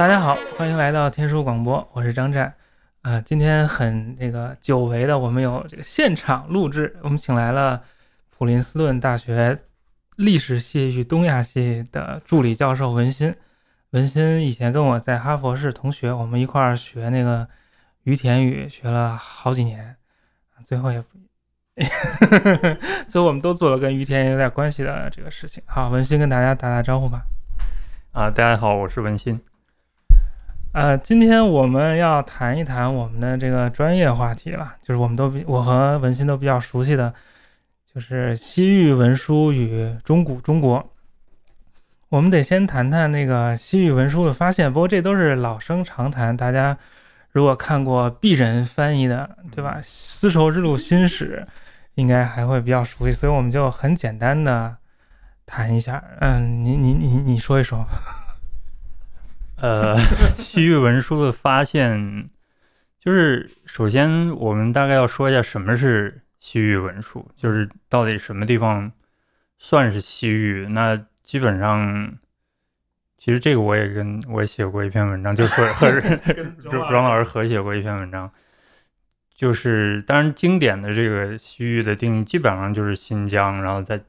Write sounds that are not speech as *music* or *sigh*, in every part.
大家好，欢迎来到天书广播，我是张湛。呃，今天很这个久违的，我们有这个现场录制，我们请来了普林斯顿大学历史系与东亚系的助理教授文心。文心以前跟我在哈佛是同学，我们一块儿学那个于田语，学了好几年，最后也，*laughs* 最后我们都做了跟于田有点关系的这个事情。好，文心跟大家打打招呼吧。啊，大家好，我是文心。呃，今天我们要谈一谈我们的这个专业话题了，就是我们都比我和文心都比较熟悉的，就是西域文书与中古中国。我们得先谈谈那个西域文书的发现，不过这都是老生常谈。大家如果看过鄙人翻译的，对吧？丝绸之路新史，应该还会比较熟悉。所以我们就很简单的谈一下。嗯，你你你你说一说。呃，*laughs* 西域文书的发现，就是首先我们大概要说一下什么是西域文书，就是到底什么地方算是西域？那基本上，其实这个我也跟我也写过一篇文章，就是和 *laughs* 庄老师合写过一篇文章，就是当然经典的这个西域的定义基本上就是新疆，然后再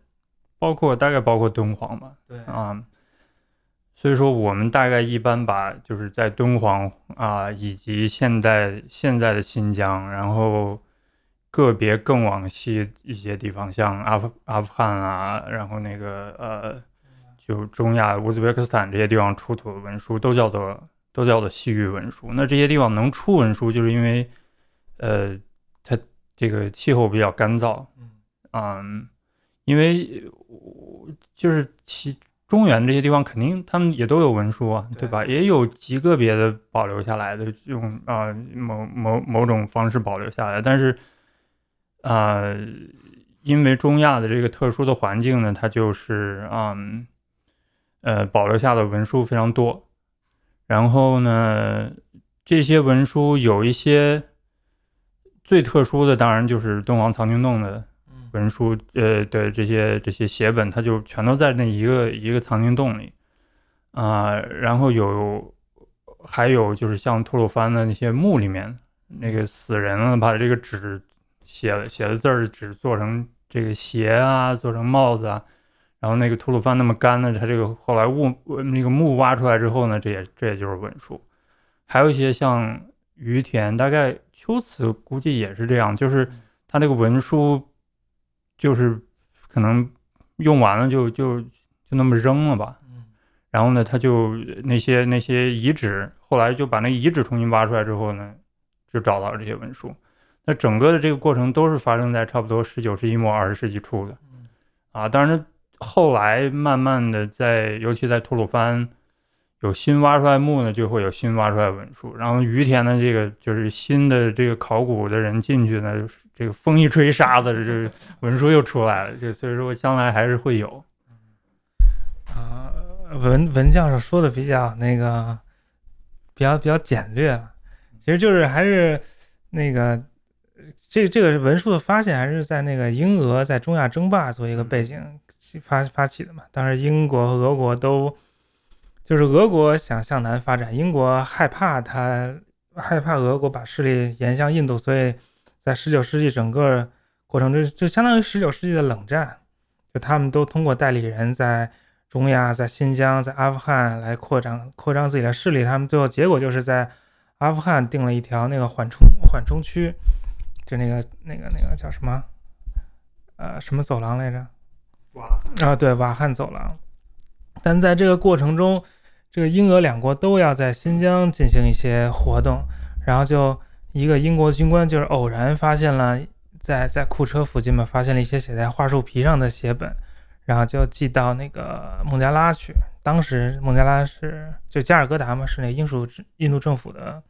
包括大概包括敦煌吧，对啊，所以说我们大概一般把就是在敦煌啊以及现在现在的新疆，然后。个别更往西一些地方，像阿富阿富汗啊，然后那个呃。就中亚乌兹别克斯坦这些地方出土的文书都叫做都叫做西域文书。那这些地方能出文书，就是因为，呃，它这个气候比较干燥，嗯，因为就是其中原这些地方肯定他们也都有文书啊，对吧？也有极个别的保留下来的，用啊某某某种方式保留下来，但是，啊，因为中亚的这个特殊的环境呢，它就是嗯。呃，保留下的文书非常多，然后呢，这些文书有一些最特殊的，当然就是敦煌藏经洞的文书，呃的这些这些写本，它就全都在那一个一个藏经洞里啊。然后有还有就是像吐鲁番的那些墓里面，那个死人了，把这个纸写写的字儿纸做成这个鞋啊，做成帽子啊。然后那个吐鲁番那么干呢，它这个后来雾那个墓挖出来之后呢，这也这也就是文书，还有一些像于田，大概秋瓷估计也是这样，就是他那个文书就是可能用完了就就就那么扔了吧，然后呢，他就那些那些遗址，后来就把那遗址重新挖出来之后呢，就找到了这些文书，那整个的这个过程都是发生在差不多十九世纪末二十世纪初的，啊，当然。后来慢慢的在，尤其在吐鲁番，有新挖出来墓呢，就会有新挖出来文书。然后于田的这个就是新的这个考古的人进去呢，这个风一吹沙子，这文书又出来了。这所以说将来还是会有。啊，文文教授说的比较那个，比较比较简略，其实就是还是那个。这这个文书的发现还是在那个英俄在中亚争霸做一个背景发发起的嘛？当时英国和俄国都就是俄国想向南发展，英国害怕他害怕俄国把势力延向印度，所以在十九世纪整个过程中就相当于十九世纪的冷战，就他们都通过代理人在中亚、在新疆、在阿富汗来扩张扩张自己的势力，他们最后结果就是在阿富汗定了一条那个缓冲缓冲区。就那个那个那个叫什么，呃，什么走廊来着？啊，对，瓦罕走廊。但在这个过程中，这个英俄两国都要在新疆进行一些活动，然后就一个英国军官就是偶然发现了在在库车附近嘛，发现了一些写在桦树皮上的写本，然后就寄到那个孟加拉去。当时孟加拉是就加尔各答嘛，是那英属印度政府的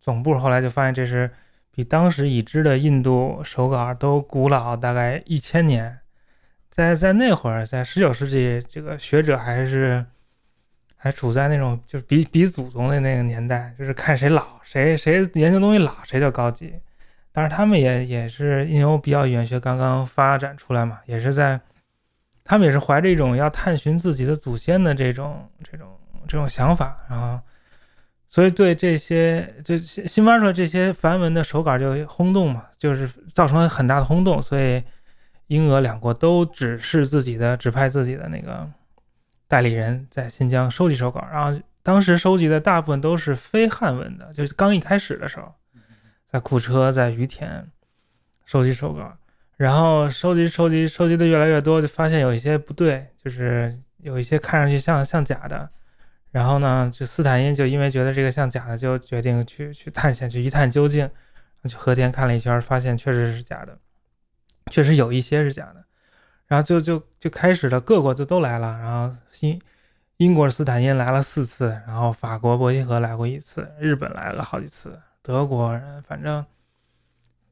总部。后来就发现这是。比当时已知的印度手稿都古老大概一千年，在在那会儿，在十九世纪，这个学者还是还处在那种就是比比祖宗的那个年代，就是看谁老，谁谁研究东西老，谁就高级。但是他们也也是因为比较语言学刚刚发展出来嘛，也是在他们也是怀着一种要探寻自己的祖先的这种这种这种想法，然后所以对这些就新新发出来这些梵文的手稿就轰动嘛，就是造成了很大的轰动，所以英俄两国都指示自己的指派自己的那个代理人在新疆收集手稿，然后当时收集的大部分都是非汉文的，就是刚一开始的时候，在库车在于田收集手稿，然后收集收集收集的越来越多，就发现有一些不对，就是有一些看上去像像假的。然后呢，就斯坦因就因为觉得这个像假的，就决定去去探险，去一探究竟。去和田看了一圈，发现确实是假的，确实有一些是假的。然后就就就开始了，各国就都来了。然后新英国斯坦因来了四次，然后法国伯希和来过一次，日本来了好几次，德国人反正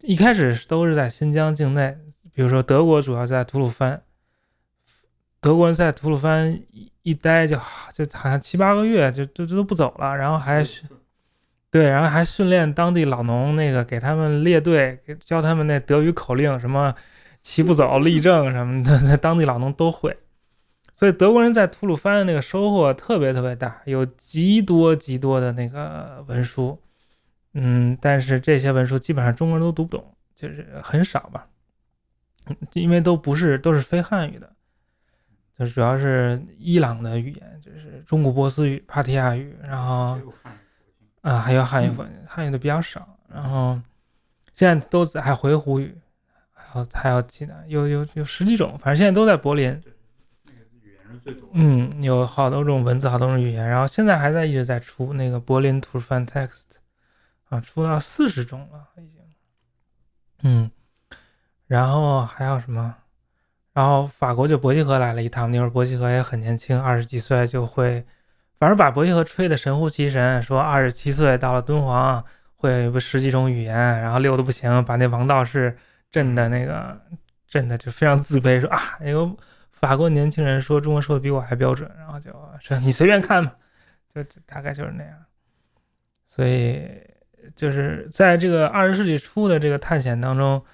一开始都是在新疆境内，比如说德国主要在吐鲁番。德国人在吐鲁番一一待就就好像七八个月，就就就都不走了，然后还对，然后还训练当地老农，那个给他们列队，教他们那德语口令，什么骑不走、立正什么的，那当地老农都会。所以德国人在吐鲁番的那个收获特别特别大，有极多极多的那个文书，嗯，但是这些文书基本上中国人都读不懂，就是很少吧，因为都不是都是非汉语的。就主要是伊朗的语言，就是中古波斯语、帕提亚语，然后啊还有汉语，汉语的比较少。然后现在都还回鹘语，还有还有其他，有有有十几种，反正现在都在柏林。嗯，有好多种文字，好多种语言。然后现在还在一直在出那个柏林图范 text，啊，出到四十种了已经。嗯，然后还有什么？然后法国就伯希和来了一趟，那会儿伯希和也很年轻，二十几岁就会，反正把伯希和吹得神乎其神，说二十七岁到了敦煌会有十几种语言，然后溜的不行，把那王道士震的那个震的就非常自卑，说啊，那个法国年轻人说中文说的比我还标准，然后就说你随便看吧，就大概就是那样。所以就是在这个二十世纪初的这个探险当中。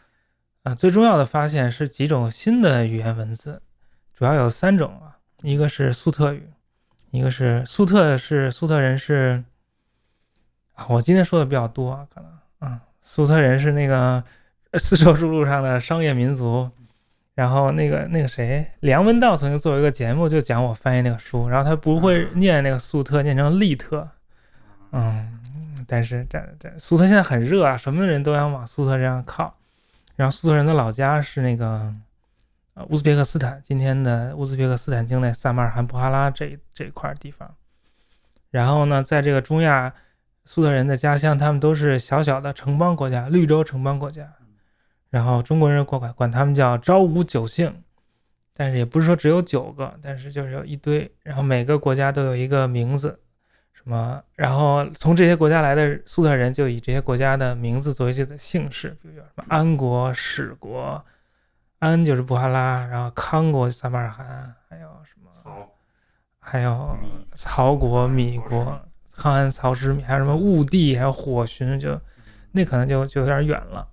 啊，最重要的发现是几种新的语言文字，主要有三种啊，一个是粟特语，一个是粟特是粟特人是啊，我今天说的比较多啊，可能啊，粟特人是那个丝绸之路上的商业民族，然后那个那个谁梁文道曾经做一个节目，就讲我翻译那个书，然后他不会念那个粟特，念成利特，嗯，但是这这粟特现在很热啊，什么人都想往粟特这样靠。然后粟特人的老家是那个呃乌兹别克斯坦，今天的乌兹别克斯坦境内萨马尔罕布哈拉这这一块地方。然后呢，在这个中亚，粟特人的家乡，他们都是小小的城邦国家，绿洲城邦国家。然后中国人管管他们叫朝五九姓，但是也不是说只有九个，但是就是有一堆。然后每个国家都有一个名字。什么？然后从这些国家来的粟特人就以这些国家的名字作为自己的姓氏，比如什么安国、史国，安就是布哈拉，然后康国撒马尔罕，还有什么？还有曹国、米国、康安、曹之米，还有什么兀帝，还有火寻，就那可能就就有点远了。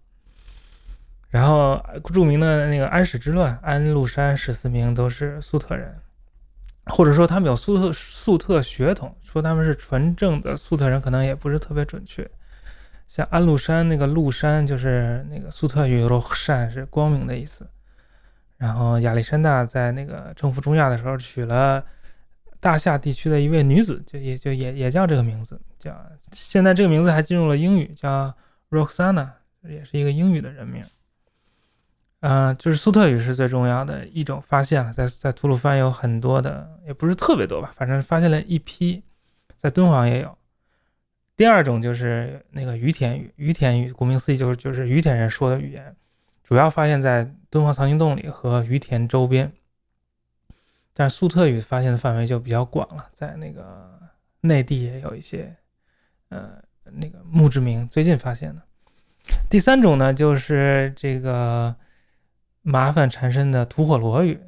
然后著名的那个安史之乱，安禄山、史思明都是粟特人。或者说他们有粟特粟特血统，说他们是纯正的粟特人，可能也不是特别准确。像安禄山那个禄山，就是那个粟特语“善”是光明的意思。然后亚历山大在那个征服中亚的时候，娶了大夏地区的一位女子，就也就也也叫这个名字，叫现在这个名字还进入了英语，叫 Roxana，也是一个英语的人名。嗯，就是粟特语是最重要的一种发现了，在在吐鲁番有很多的，也不是特别多吧，反正发现了一批，在敦煌也有。第二种就是那个于田语，于田语顾名思义就是就是于田人说的语言，主要发现在敦煌藏经洞里和于田周边。但是粟特语发现的范围就比较广了，在那个内地也有一些，呃，那个墓志铭最近发现的。第三种呢，就是这个。麻烦缠身的吐火罗语，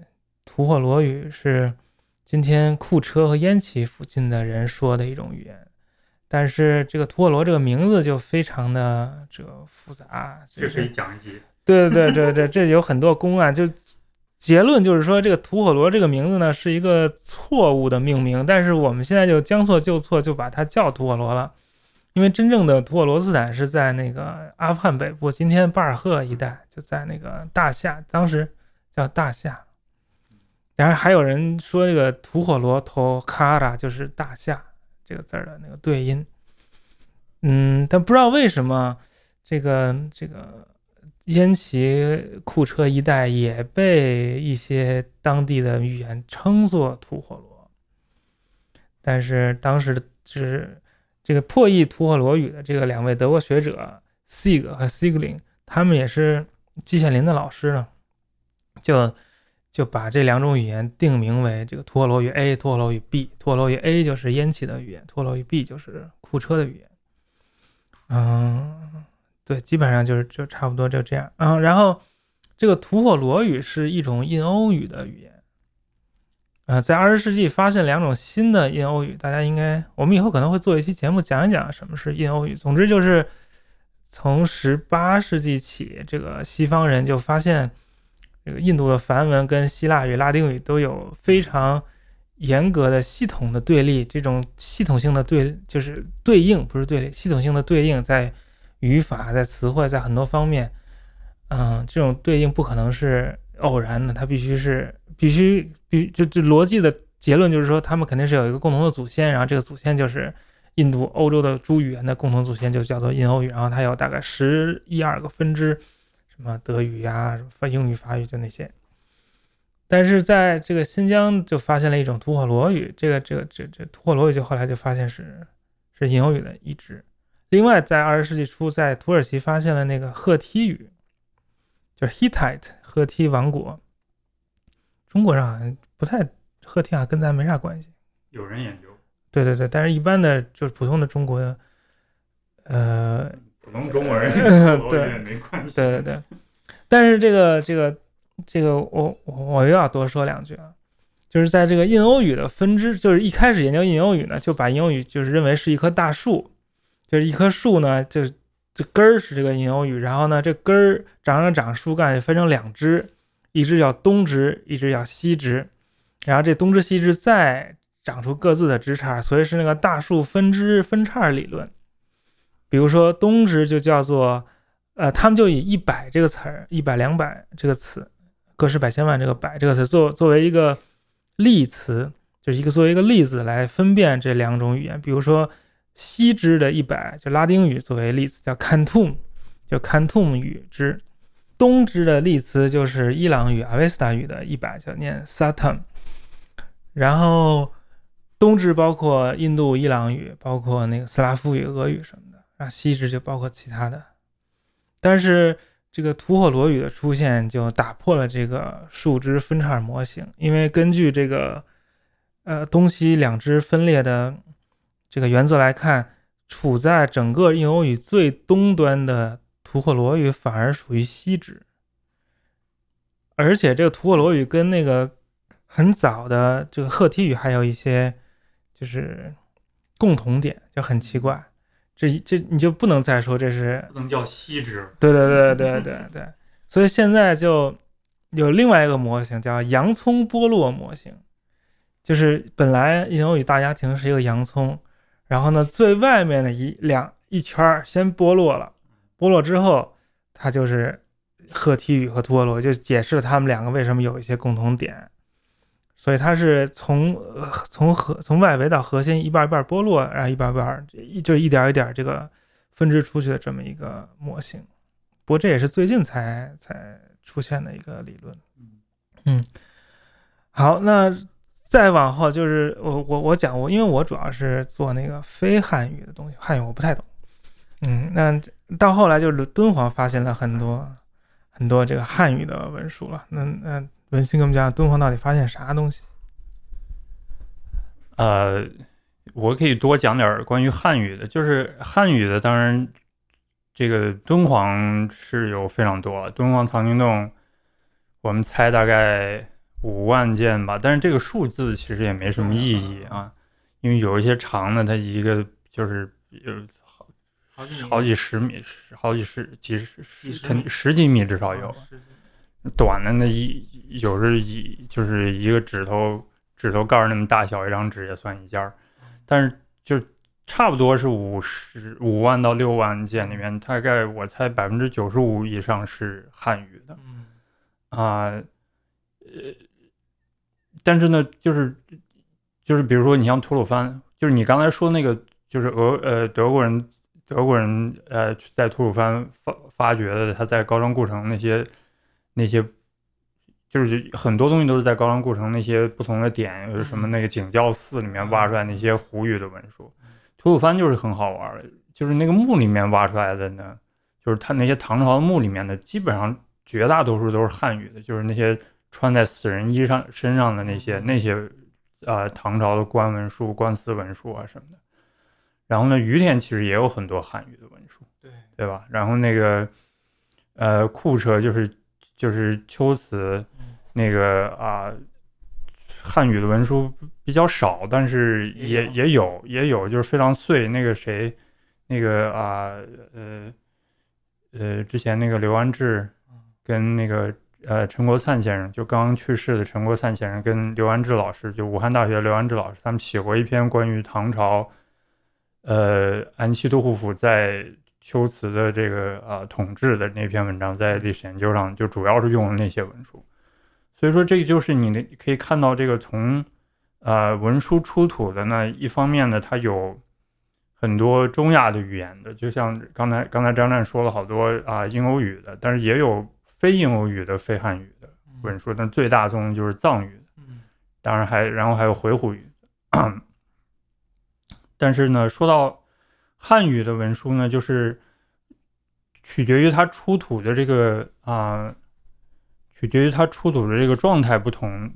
吐火罗语是今天库车和烟齐附近的人说的一种语言，但是这个吐火罗这个名字就非常的这个复杂，这可以讲一集。对对对对对，*laughs* 这有很多公案，就结论就是说，这个吐火罗这个名字呢是一个错误的命名，但是我们现在就将错就错，就把它叫吐火罗了。因为真正的吐火罗斯坦是在那个阿富汗北部，今天巴尔赫一带，就在那个大夏，当时叫大夏。然后还有人说这个吐火罗头卡拉就是大夏这个字儿的那个对音。嗯，但不知道为什么这个这个烟齐库车一带也被一些当地的语言称作吐火罗，但是当时的是。这个破译吐火罗语的这个两位德国学者 Sig 和 Sigling，他们也是季羡林的老师呢，就就把这两种语言定名为这个吐火罗语 A、吐火罗语 B。吐火罗语 A 就是烟气的语言，吐火罗语 B 就是库车的语言。嗯，对，基本上就是就差不多就这样。嗯，然后这个吐火罗语是一种印欧语的语言。呃，在二十世纪发现两种新的印欧语，大家应该，我们以后可能会做一期节目讲一讲什么是印欧语。总之就是从十八世纪起，这个西方人就发现，这个印度的梵文跟希腊语、拉丁语都有非常严格的系统的对立，这种系统性的对就是对应，不是对立，系统性的对应在语法、在词汇、在很多方面，嗯，这种对应不可能是偶然的，它必须是。必须必就就逻辑的结论就是说，他们肯定是有一个共同的祖先，然后这个祖先就是印度、欧洲的诸语言的共同祖先，就叫做印欧语。然后它有大概十一二个分支，什么德语呀、法英语、法语就那些。但是在这个新疆就发现了一种吐火罗语，这个这个这这吐火罗语就后来就发现是是印欧语的一支。另外，在二十世纪初，在土耳其发现了那个赫梯语，就是 Hittite 赫梯王国。中国人好像不太和天啊，跟咱没啥关系。有人研究。对对对，但是一般的就是普通的中国，呃，普通中国人 *laughs* 对没关系。对对对，但是这个这个这个我我又要多说两句啊，就是在这个印欧语的分支，就是一开始研究印欧语呢，就把印欧语就是认为是一棵大树，就是一棵树呢，就这根儿是这个印欧语，然后呢这根儿长长长树干分成两支。一只叫东枝，一只叫西枝，然后这东枝西枝再长出各自的枝杈，所以是那个大树分枝分叉理论。比如说东枝就叫做，呃，他们就以一百这个词儿，一百两百这个词，个十百千万这个百这个词作作为一个例词，就是一个作为一个例子来分辨这两种语言。比如说西枝的一百，就拉丁语作为例子，叫 Cantum，就 Cantum 语支。东支的例词就是伊朗语、阿维斯塔语的一百，叫念 Satam。然后东支包括印度、伊朗语，包括那个斯拉夫语、俄语什么的。然后西支就包括其他的。但是这个吐火罗语的出现就打破了这个树枝分叉模型，因为根据这个呃东西两支分裂的这个原则来看，处在整个印欧语最东端的。吐火罗语反而属于西支，而且这个吐火罗语跟那个很早的这个赫梯语还有一些就是共同点，就很奇怪。这这你就不能再说这是不能叫西支。对对对对对对。所以现在就有另外一个模型叫洋葱剥落模型，就是本来印欧语大家庭是一个洋葱，然后呢最外面的一两一圈先剥落了。剥落之后，它就是赫梯语和吐火罗，就解释了他们两个为什么有一些共同点。所以它是从从核从外围到核心一半一半剥落，然后一半一半一就一点一点这个分支出去的这么一个模型。不过这也是最近才才出现的一个理论。嗯，好，那再往后就是我我我讲我，因为我主要是做那个非汉语的东西，汉语我不太懂。嗯，那到后来就是敦煌发现了很多很多这个汉语的文书了。那那文心给我们讲，敦煌到底发现啥东西？呃，我可以多讲点关于汉语的，就是汉语的，当然这个敦煌是有非常多，敦煌藏经洞，我们猜大概五万件吧，但是这个数字其实也没什么意义啊，因为有一些长的，它一个就是有。好几十米，好几十几十十肯十几米至少有，短的那一有时一就是一个指头指头盖儿那么大小一张纸也算一件儿，但是就差不多是五十五万到六万件里面，大概我猜百分之九十五以上是汉语的嗯。啊，呃，但是呢，就是就是比如说你像吐鲁番，就是你刚才说那个，就是俄呃德国人德国人呃在吐鲁番发发掘的，他在高昌故城那些那些。就是很多东西都是在高昌故城那些不同的点，有什么那个景教寺里面挖出来那些胡语的文书。吐鲁番就是很好玩儿的，就是那个墓里面挖出来的呢，就是他那些唐朝的墓里面的，基本上绝大多数都是汉语的，就是那些穿在死人衣上身上的那些那些啊、呃唐朝的官文书、官司文书啊什么的。然后呢，于田其实也有很多汉语的文书，对，对吧？然后那个呃库车就是就是秋瓷嗯那个啊、汉语的文书比较少，但是也也有也有，就是非常碎。那个谁，那个啊呃呃，之前那个刘安志嗯跟那个呃陈国灿先生，就刚刚去世的陈国灿先生跟刘安志老师，就武汉大学刘安志老师，他们写过一篇关于唐朝呃安西都护府在秋瓷的这个啊、统治的那篇文章，在历史研究上就主要是用了那些文书。所以说，这个就是你的可以看到，这个从呃文书出土的呢，一方面呢，它有很多中亚的语言的，就像刚才刚才张湛说了好多啊、英欧语的，但是也有非英欧语的非汉语的文书，但最大宗就是藏语当然还然后还有回鹘语。*clears throat* 但是呢，说到汉语的文书呢，就是取决于它出土的这个啊、取决于它出土的这个状态不同，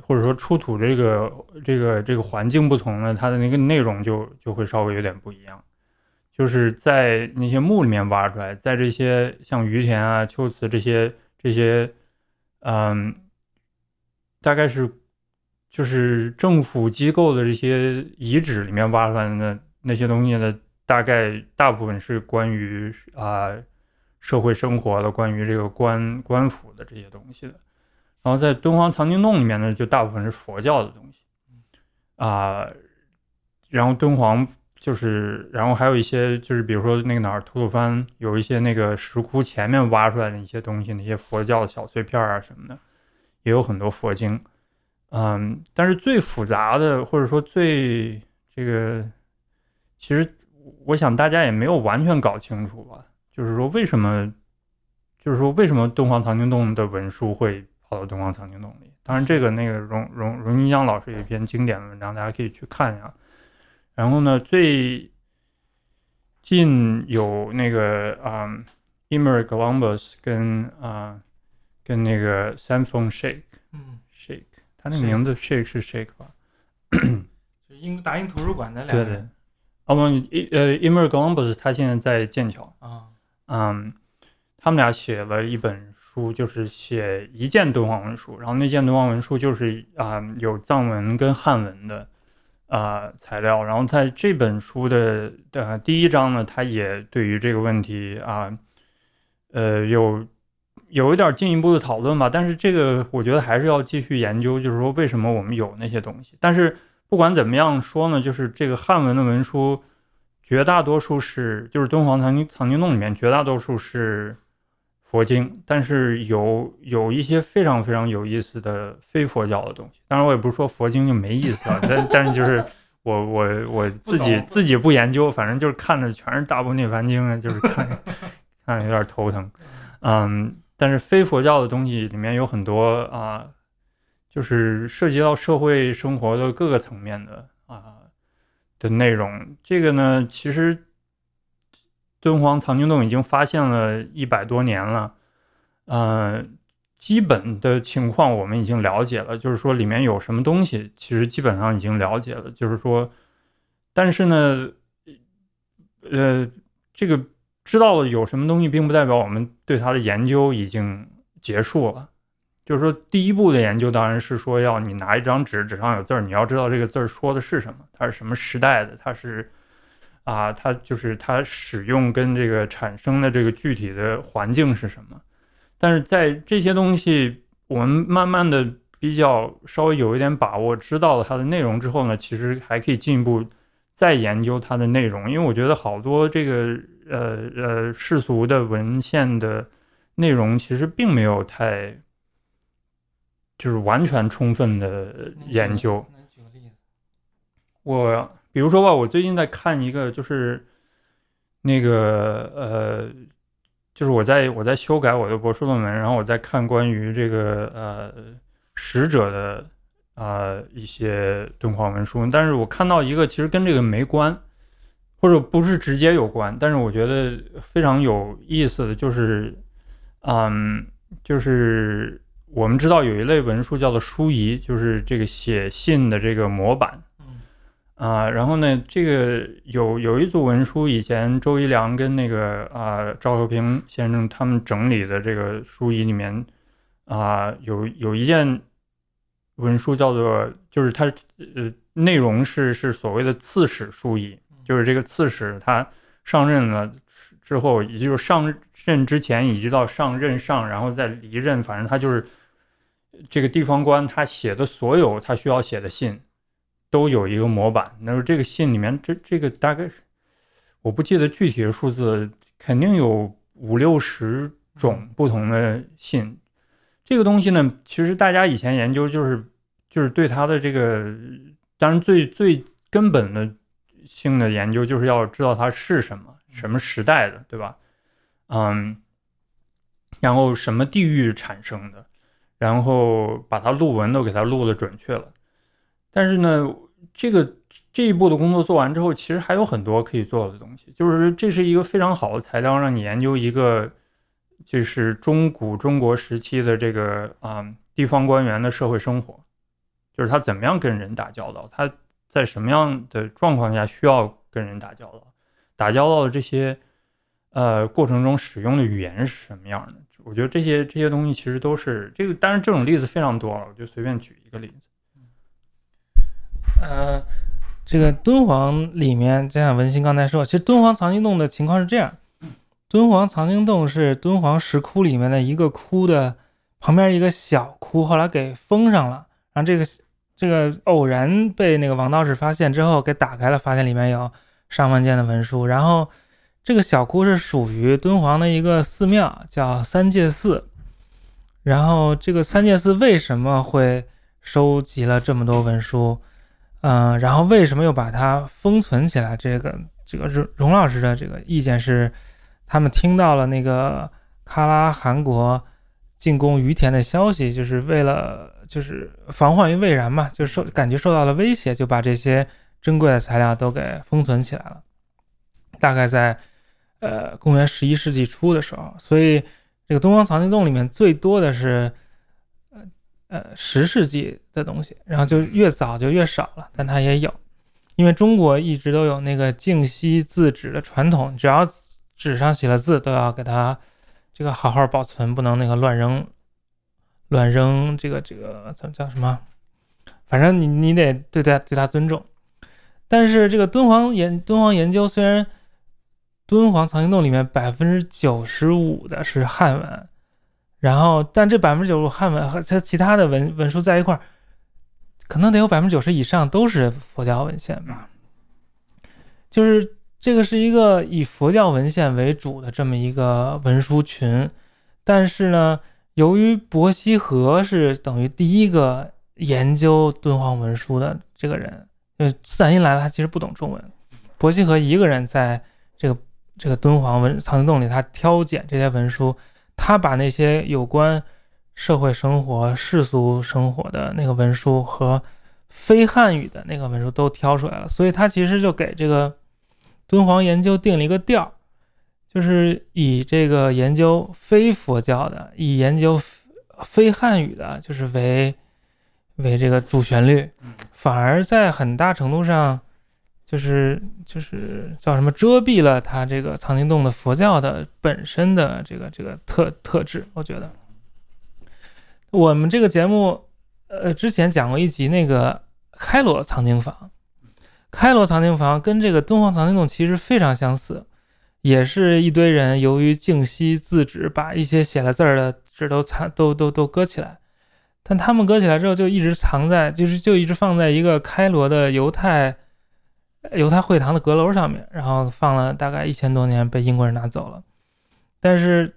或者说出土这个这个这个环境不同呢，它的那个内容就就会稍微有点不一样。就是在那些墓里面挖出来，在这些像于田啊、秋瓷这些这些，嗯，大概是就是政府机构的这些遗址里面挖出来的那些东西呢，大概大部分是关于啊、社会生活的，关于这个官官府的这些东西的。然后在敦煌藏经洞里面呢，就大部分是佛教的东西啊、然后敦煌就是，然后还有一些就是比如说那个哪儿吐鲁番有一些那个石窟前面挖出来的一些东西，那些佛教的小碎片啊什么的，也有很多佛经。嗯，但是最复杂的或者说最这个，其实我想大家也没有完全搞清楚吧，就是说为什么，就是说为什么敦煌藏经洞的文书会跑到敦煌藏经洞里？当然，这个那个荣荣荣金江老师有一篇经典的文章，大家可以去看一下。然后呢，最近有那个啊、嗯、，Emer Columbus 跟啊、跟那个 Samson Shake，嗯，他那个名字 Shake 是 Shake 吧？就英大英图书馆的两对对。个人。哦不，一呃，Emer Columbus 他现在在剑桥，啊，嗯，他们俩写了一本书，就是写一件敦煌文书，然后那件敦煌文书就是啊、有藏文跟汉文的啊、材料，然后在这本书的呃第一章呢，他也对于这个问题啊呃有有一点进一步的讨论吧，但是这个我觉得还是要继续研究，就是说为什么我们有那些东西，但是不管怎么样说呢，就是这个汉文的文书。绝大多数是就是敦煌藏经藏经洞里面绝大多数是佛经，但是有有一些非常非常有意思的非佛教的东西。当然，我也不是说佛经就没意思啊，*laughs* 但但是就是我我我自己自己不研究，反正就是看的全是大部涅槃经啊，就是看 *laughs* 看有点头疼。嗯，但是非佛教的东西里面有很多啊，就是涉及到社会生活的各个层面的啊。的内容，这个呢，其实敦煌藏经洞已经发现了一百多年了，呃，基本的情况我们已经了解了，就是说里面有什么东西，其实基本上已经了解了，就是说，但是呢，呃，这个知道了有什么东西，并不代表我们对它的研究已经结束了。就是说，第一步的研究当然是说，要你拿一张纸，纸上有字儿，你要知道这个字儿说的是什么，它是什么时代的，它是啊，它就是它使用跟这个产生的这个具体的环境是什么。但是在这些东西我们慢慢的比较稍微有一点把握，知道了它的内容之后呢，其实还可以进一步再研究它的内容，因为我觉得好多这个呃呃世俗的文献的内容其实并没有太就是完全充分的研究。举个例子？我比如说吧，我最近在看一个，就是那个呃，就是我在我在修改我的博士论文，然后我在看关于这个呃使者的呃一些敦煌文书，但是我看到一个其实跟这个没关，或者不是直接有关，但是我觉得非常有意思的就是，嗯，就是我们知道有一类文书叫做书仪，就是这个写信的这个模板。嗯啊，然后呢，这个有有一组文书，以前周一良跟那个啊赵和平先生他们整理的这个书仪里面啊，有有一件文书叫做，就是它呃内容是是所谓的刺史书仪，就是这个刺史他上任了之后，也就是上任之前一直到上任上，然后再离任，反正他就是这个地方官他写的所有他需要写的信。都有一个模板。那么这个信里面，这这个大概我不记得具体的数字，肯定有五六十种不同的信。这个东西呢，其实大家以前研究就是就是对它的这个，当然最最根本的性的研究就是要知道它是什么，什么时代的，对吧？嗯，然后什么地域产生的，然后把它录文都给它录的准确了。但是呢，这个这一步的工作做完之后，其实还有很多可以做的东西。就是这是一个非常好的材料，让你研究一个就是中古中国时期的这个啊、地方官员的社会生活，就是他怎么样跟人打交道，他在什么样的状况下需要跟人打交道，打交道的这些呃过程中使用的语言是什么样的。我觉得这些这些东西其实都是这个，当然这种例子非常多了，我就随便举一个例子。呃，这个敦煌里面，就像文心刚才说，其实敦煌藏经洞的情况是这样：敦煌藏经洞是敦煌石窟里面的一个窟的旁边一个小窟，后来给封上了，然后这个这个偶然被那个王道士发现之后给打开了，发现里面有上万件的文书，然后这个小窟是属于敦煌的一个寺庙，叫三界寺。然后这个三界寺为什么会收集了这么多文书？嗯、然后为什么又把它封存起来？这个这个荣荣老师的这个意见是，他们听到了那个喀拉汗国进攻于田的消息，就是为了就是防患于未然嘛，就受感觉受到了威胁，就把这些珍贵的材料都给封存起来了。大概在呃公元十一世纪初的时候，所以这个东方藏经洞里面最多的是呃呃十世纪的东西，然后就越早就越少了，但它也有，因为中国一直都有那个净溪字纸的传统，只要纸上写了字，都要给它这个好好保存，不能那个乱扔，乱扔这个这个叫叫什么？反正你你得对它对它尊重。但是这个敦煌研敦煌研究虽然敦煌藏经洞里面百分之九十五的是汉文，然后但这百分之九十五汉文和它其他的文文书在一块儿，可能得有百分之九十以上都是佛教文献吧。就是这个是一个以佛教文献为主的这么一个文书群，但是呢，由于伯希和是等于第一个研究敦煌文书的这个人，呃，自然一来了，他其实不懂中文。伯希和一个人在这个这个敦煌文藏经洞里，他挑拣这些文书，他把那些有关社会生活、世俗生活的那个文书和非汉语的那个文书都挑出来了，所以他其实就给这个敦煌研究定了一个调儿，就是以这个研究非佛教的，以研究非汉语的，就是为为这个主旋律，反而在很大程度上，就是就是叫什么遮蔽了它这个藏经洞的佛教的本身的这个这个特特质。我觉得，我们这个节目，呃，之前讲过一集那个开罗藏经坊，开罗藏经房跟这个敦煌藏经洞其实非常相似，也是一堆人由于静息字纸，把一些写了字儿的纸都藏都都都搁起来。但他们搁起来之后就一直藏在，就是就一直放在一个开罗的犹太犹太会堂的阁楼上面，然后放了大概一千多年，被英国人拿走了。但是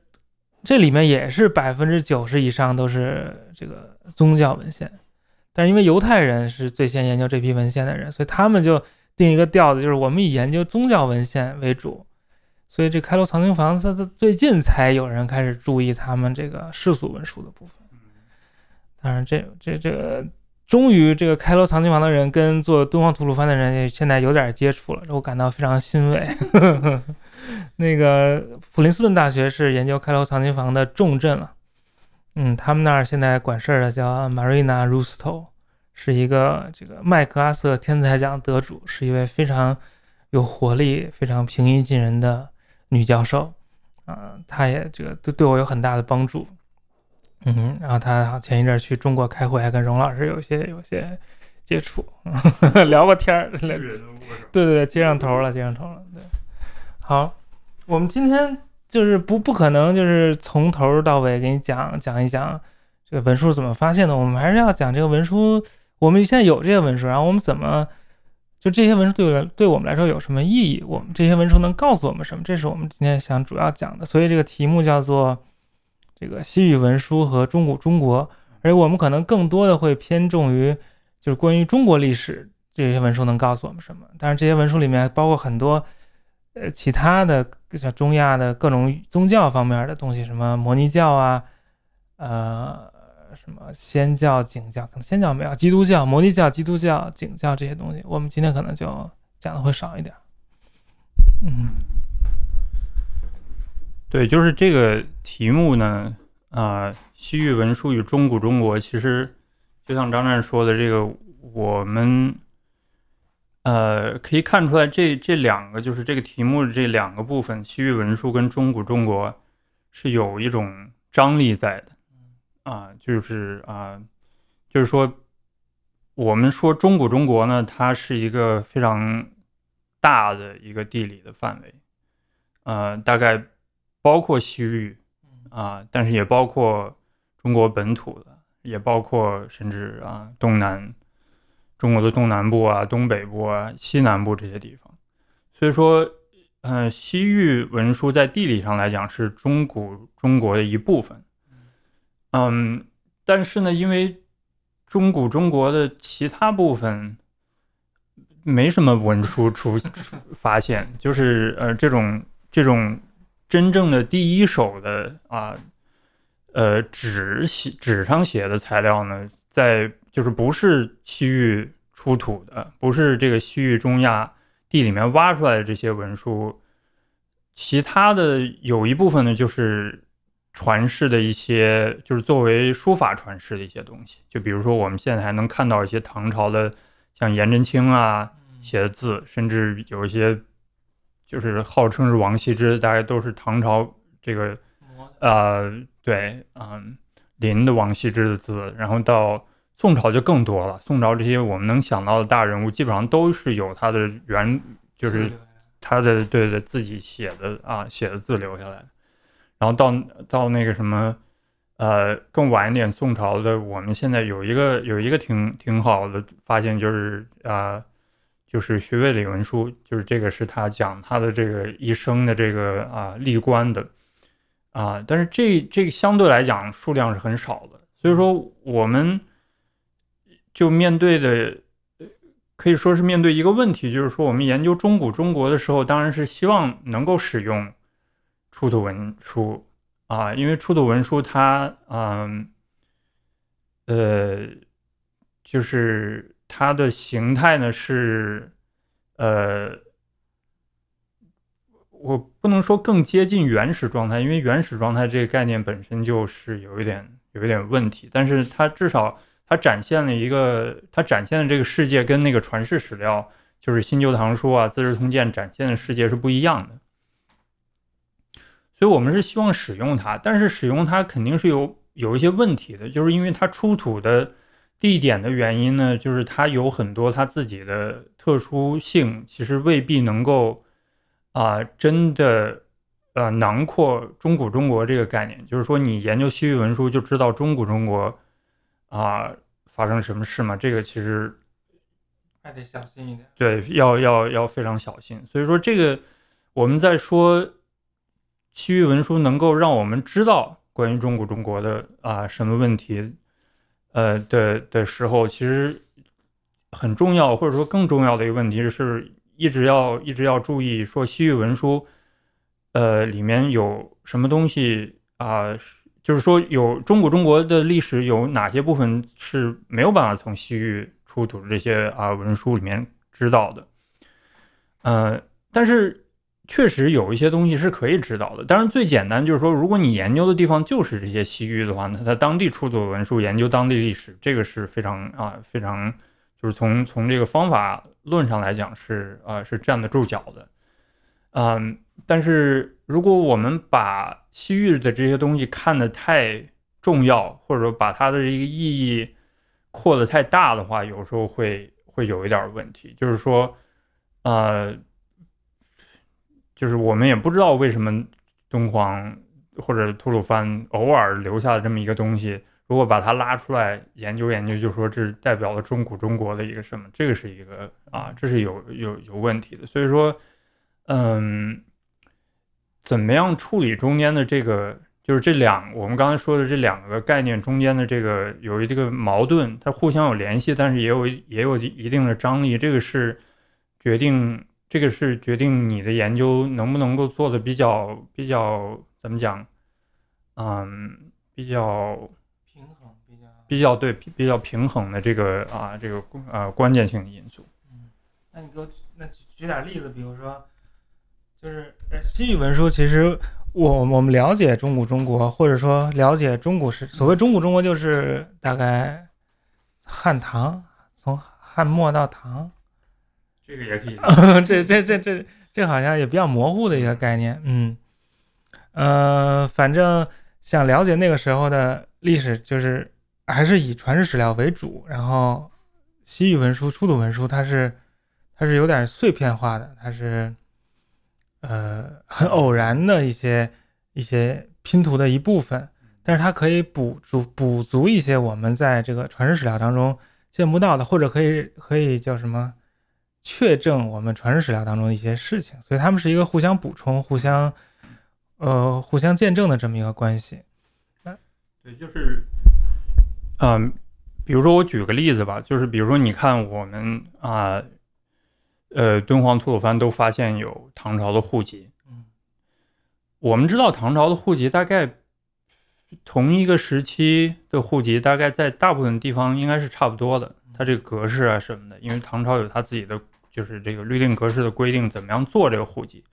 这里面也是百分之九十以上都是这个宗教文献，但是因为犹太人是最先研究这批文献的人，所以他们就定一个调子，就是我们以研究宗教文献为主。所以这开罗藏经房，它它最近才有人开始注意他们这个世俗文书的部分。当然，这这这个终于这个开罗藏经房的人跟做敦煌吐鲁番的人现在有点接触了，我感到非常欣慰。*laughs* 那个普林斯顿大学是研究开罗藏经房的重镇了。嗯，他们那儿现在管事儿的叫 Marina Rusto，是一个这个麦克阿瑟天才奖得主，是一位非常有活力、非常平易近人的。女教授，啊，她也这个对对我有很大的帮助，嗯，然后她前一阵去中国开会，还跟荣老师有些有些接触，*laughs* 聊过天儿，对对对，接上头了，接上头了，对，好，我们今天就是不不可能就是从头到尾给你讲讲一讲这个文书怎么发现的，我们还是要讲这个文书，我们现在有这些文书，然后我们怎么。就这些文书对我对我们来说有什么意义？我们这些文书能告诉我们什么？这是我们今天想主要讲的。所以这个题目叫做“这个西域文书和中古中国”，而我们可能更多的会偏重于就是关于中国历史这些文书能告诉我们什么。但是这些文书里面包括很多呃其他的像中亚的各种宗教方面的东西，什么摩尼教啊，呃。什么仙教、景教，可能仙教没有，基督教、摩尼教、基督教、景教这些东西，我们今天可能就讲的会少一点。嗯，对，就是这个题目呢，啊，西域文书与中古中国，其实就像张战说的，这个我们呃可以看出来，这这两个就是这个题目的这两个部分，西域文书跟中古中国是有一种张力在的。啊，就是啊，就是说，我们说中古中国呢，它是一个非常大的一个地理的范围，呃，大概包括西域啊，但是也包括中国本土的，也包括甚至啊东南中国的东南部啊、东北部啊、西南部这些地方。所以说，呃，西域文书在地理上来讲是中古中国的一部分。嗯，但是呢，因为中古中国的其他部分没什么文书出 *laughs* 发现，就是呃，这种这种真正的第一手的啊，呃，纸写纸上写的材料呢，在就是不是西域出土的，不是这个西域中亚地里面挖出来的这些文书，其他的有一部分呢，就是。传世的一些，就是作为书法传世的一些东西，就比如说我们现在还能看到一些唐朝的，像颜真卿啊写的字，甚至有一些就是号称是王羲之，大概都是唐朝这个，呃，对，嗯，林的王羲之的字。然后到宋朝就更多了，宋朝这些我们能想到的大人物，基本上都是有他的原，就是他的对对自己写的啊写的字留下来。的。然后到到那个什么，呃，更晚一点，宋朝的，我们现在有一个有一个挺挺好的发现，就是啊，就是学位里文书，就是这个是他讲他的这个一生的这个啊历官的。啊，但是这这个相对来讲数量是很少的，所以说我们就面对的可以说是面对一个问题，就是说我们研究中古中国的时候，当然是希望能够使用。出土文书啊，因为出土文书它，嗯，呃，就是它的形态呢是，呃，我不能说更接近原始状态，因为原始状态这个概念本身就是有一点有一点问题，但是它至少它展现了一个，它展现的这个世界跟那个传世史料，就是新旧唐书啊、资治通鉴展现的世界是不一样的。所以我们是希望使用它，但是使用它肯定是有有一些问题的，就是因为它出土的地点的原因呢，就是它有很多它自己的特殊性，其实未必能够啊真的呃囊括中古中国这个概念。就是说，你研究西域文书就知道中古中国啊发生什么事嘛，这个其实还得小心一点。对要要要非常小心。所以说这个我们在说西域文书能够让我们知道关于中古中国的啊什么问题，呃的的时候，其实很重要，或者说更重要的一个问题是，一直要一直要注意说西域文书，呃里面有什么东西啊、就是说有中古中国的历史有哪些部分是没有办法从西域出土的这些啊文书里面知道的，呃，但是确实有一些东西是可以知道的。当然，最简单就是说，如果你研究的地方就是这些西域的话，那它当地出土的文书，研究当地历史，这个是非常啊非常，就是从从这个方法论上来讲是啊是站得住脚的，嗯，但是如果我们把西域的这些东西看得太重要，或者说把它的一个意义扩得太大的话，有时候会会有一点问题。就是说，呃，就是我们也不知道为什么敦煌或者吐鲁番偶尔留下的这么一个东西，如果把它拉出来研究研究，就说这代表了中古中国的一个什么，这个是一个啊，这是有有有问题的。所以说，嗯。怎么样处理中间的这个，就是这两我们刚才说的这两个概念中间的这个有一这个矛盾，它互相有联系，但是也有也有一定的张力，这个是决定这个是决定你的研究能不能够做的比较比较怎么讲，嗯，比较平衡比较。比较对比比较平衡的这个啊这个呃关键性的因素。嗯那你给我那举举点例子，比如说，就是呃西域文书，其实我我们了解中古中国，或者说了解中古时，所谓中古中国就是大概汉唐，从汉末到唐，这个也可以。这 *laughs* 这这这这好像也比较模糊的一个概念，嗯，呃，反正想了解那个时候的历史，就是还是以传世史料为主，然后西域文书、出土文书，它是它是有点碎片化的，它是呃很偶然的一些一些拼图的一部分，但是它可以补足补足一些我们在这个传世史料当中见不到的，或者可以可以叫什么？确证我们传世史料当中的一些事情，所以他们是一个互相补充、互相呃互相见证的这么一个关系。对，就是，嗯、比如说我举个例子吧，就是比如说你看我们啊、敦煌、吐鲁番都发现有唐朝的户籍，嗯，我们知道唐朝的户籍大概同一个时期的户籍，大概在大部分地方应该是差不多的，它这个格式啊什么的，因为唐朝有它自己的就是这个律令格式的规定，怎么样做这个户籍。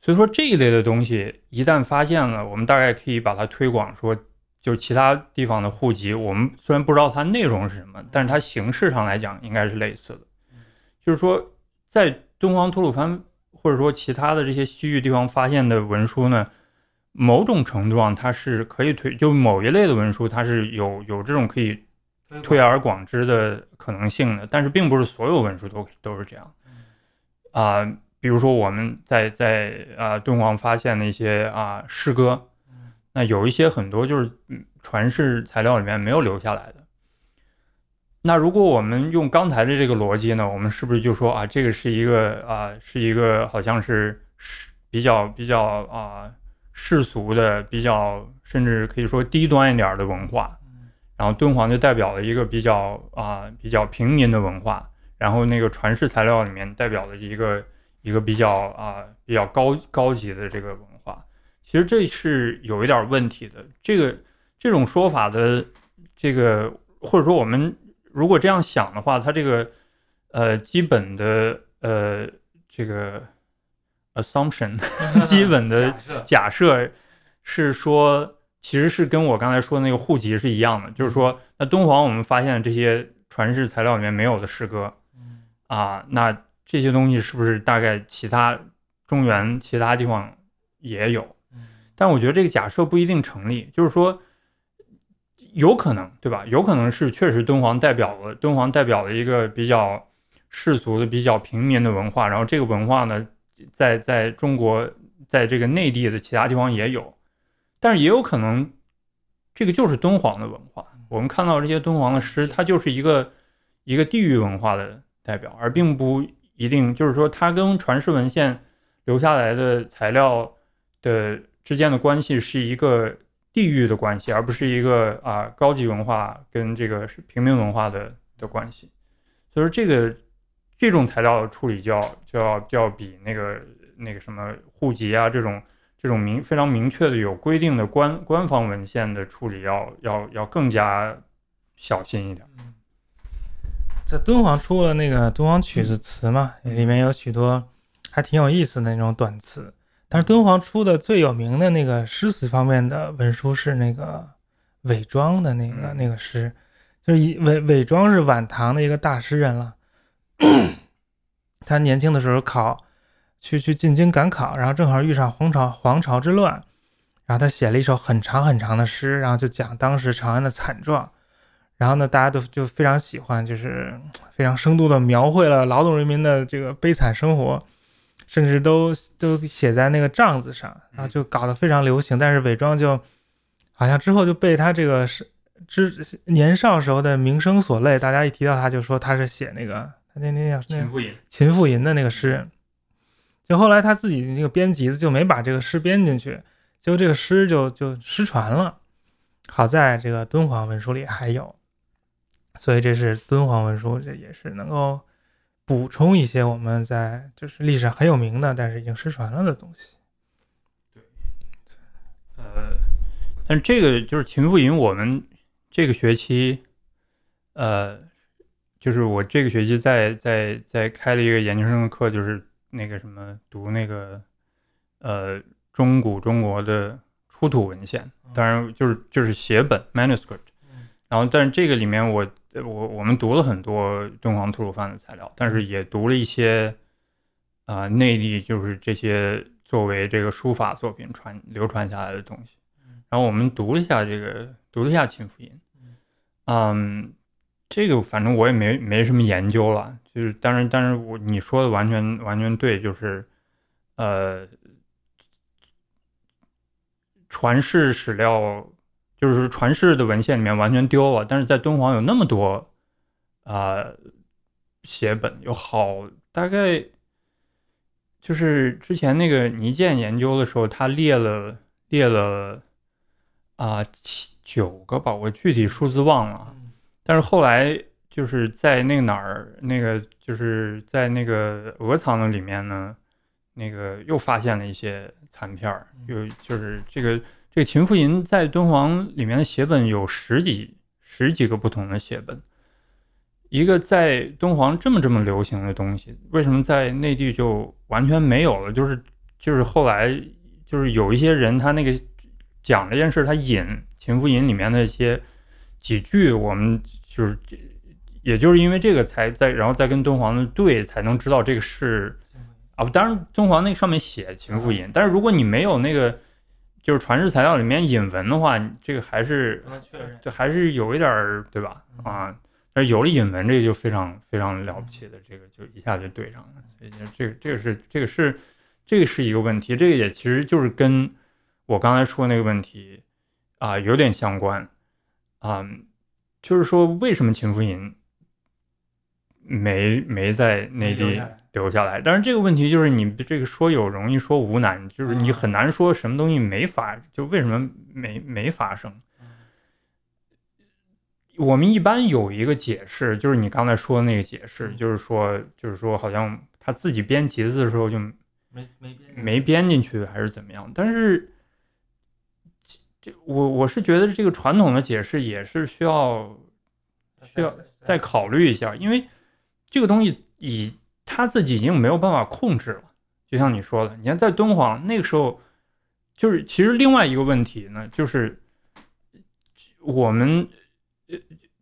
所以说这一类的东西一旦发现了，我们大概可以把它推广说，就其他地方的户籍，我们虽然不知道它内容是什么，但是它形式上来讲应该是类似的。就是说，在敦煌、吐鲁番或者说其他的这些西域地方发现的文书呢，某种程度上它是可以推，就某一类的文书它是有有这种可以推而广之的可能性的，但是并不是所有文书都都是这样。啊、比如说我们在在啊、敦煌发现的一些啊、诗歌，那有一些很多就是嗯传世材料里面没有留下来的。那如果我们用刚才的这个逻辑呢，我们是不是就说啊，这个是一个啊，是一个好像是世比较比较啊世俗的，比较甚至可以说低端一点儿的文化，然后敦煌就代表了一个比较啊比较平民的文化，然后那个传世材料里面代表了一个一个比较啊比较高高级的这个文化，其实这是有一点问题的。这个这种说法的这个或者说我们如果这样想的话，它这个呃基本的呃这个 assumption *laughs* 基本的假设。是说，其实是跟我刚才说的那个户籍是一样的，就是说，那敦煌我们发现这些传世材料里面没有的诗歌嗯。啊，那这些东西是不是大概其他中原其他地方也有？嗯。但我觉得这个假设不一定成立，就是说，有可能，对吧？有可能是确实敦煌代表了敦煌代表了一个比较世俗的、比较平民的文化，然后这个文化呢，在在中国，在这个内地的其他地方也有，但是也有可能，这个就是敦煌的文化。我们看到这些敦煌的诗，它就是一个一个地域文化的代表，而并不一定就是说它跟传世文献留下来的材料的之间的关系是一个地域的关系，而不是一个啊高级文化跟这个是平民文化的的关系。所以说这个这种材料的处理就要就要就要比那个那个什么户籍啊这种。这种明非常明确的有规定的官官方文献的处理，要要要更加小心一点。这敦煌出了那个敦煌曲子词嘛，里面有许多还挺有意思的那种短词。但是敦煌出的最有名的那个诗词方面的文书是那个韦庄的那个那个诗，就是韦韦韦庄是晚唐的一个大诗人了。*clears throat* 他年轻的时候考。去去进京赶考，然后正好遇上黄朝黄朝之乱，然后他写了一首很长很长的诗，然后就讲当时长安的惨状，然后呢，大家都就非常喜欢，就是非常生动的描绘了劳动人民的这个悲惨生活，甚至都都写在那个帐子上，然后就搞得非常流行。但是伪装就好像之后就被他这个是之年少时候的名声所累，大家一提到他就说他是写那个他那那叫秦妇吟秦妇吟的那个诗人。就后来他自己那个编辑子就没把这个诗编进去，结果这个诗就就失传了。好在这个敦煌文书里还有，所以这是敦煌文书，这也是能够补充一些我们在就是历史上很有名的，但是已经失传了的东西。对，呃，但这个就是秦妇吟，我们这个学期，呃，就是我这个学期在在在开了一个研究生的课，就是。那个什么读那个，呃，中古中国的出土文献，当然就是就是写本 manuscript，然后但是这个里面我我我们读了很多敦煌吐鲁番的材料，但是也读了一些啊内地就是这些作为这个书法作品传流传下来的东西，然后我们读了一下这个读了一下秦福音，嗯。这个反正我也没没什么研究了，就是，但是，但是我你说的完全完全对，就是，呃，传世史料，就是传世的文献里面完全丢了，但是在敦煌有那么多啊写本，有好大概，就是之前那个倪健研究的时候，他列了列了啊七九个吧，我具体数字忘了。但是后来就是在那个哪儿，那个就是在那个鹅藏的里面呢，那个又发现了一些残片儿，又就是这个这个秦妇吟在敦煌里面的写本有十几十几个不同的写本，一个在敦煌这么这么流行的东西，为什么在内地就完全没有了？就是就是后来就是有一些人他那个讲这件事，他引秦妇吟里面的一些。几句，我们就是，也就是因为这个才在，然后再跟敦煌的对，才能知道这个是啊。当然敦煌那上面写秦妇吟，但是如果你没有那个就是传世材料里面引文的话，这个还是就还是有一点儿对吧？啊，但是有了引文，这个就非常非常了不起的，这个就一下就对上了。所以这个这个是这个是这个是一个问题，这个也其实就是跟我刚才说那个问题啊有点相关。嗯，就是说，为什么秦福银没没在内地留下来？但是这个问题就是，你这个说有容易说无难，就是你很难说什么东西没发，就为什么没没发生？我们一般有一个解释，就是你刚才说的那个解释，就是说，就是说，好像他自己编集子的时候就没没没编进去，还是怎么样？但是。我我是觉得这个传统的解释也是需要需要再考虑一下，因为这个东西以他自己已经没有办法控制了。就像你说的，你看在敦煌那个时候，就是其实另外一个问题呢，就是我们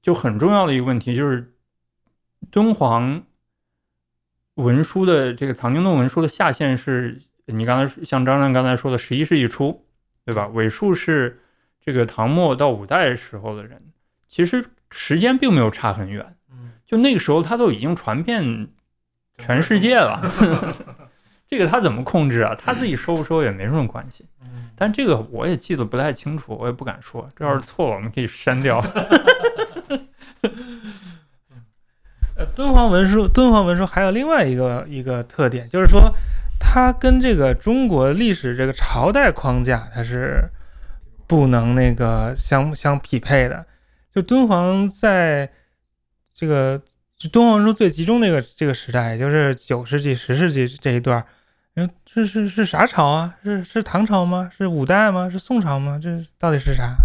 就很重要的一个问题就是敦煌文书的这个藏经洞文书的下限是你刚才像张亮刚才说的十一世纪初。对吧？尾数是这个唐末到五代时候的人，其实时间并没有差很远。就那个时候他都已经传遍全世界了。这个他怎么控制啊？他自己收不收也没什么关系。嗯但这个我也记得不太清楚，我也不敢说。这要是错了，我们可以删掉。*laughs* 呃，敦煌文书，敦煌文书还有另外一个一个特点，就是说它跟这个中国历史这个朝代框架它是不能那个相相匹配的。就敦煌在这个就敦煌文书最集中那个这个时代，也就是九世纪、十世纪这一段儿，嗯，这是是啥朝啊？是是唐朝吗？是五代吗？是宋朝吗？这到底是啥？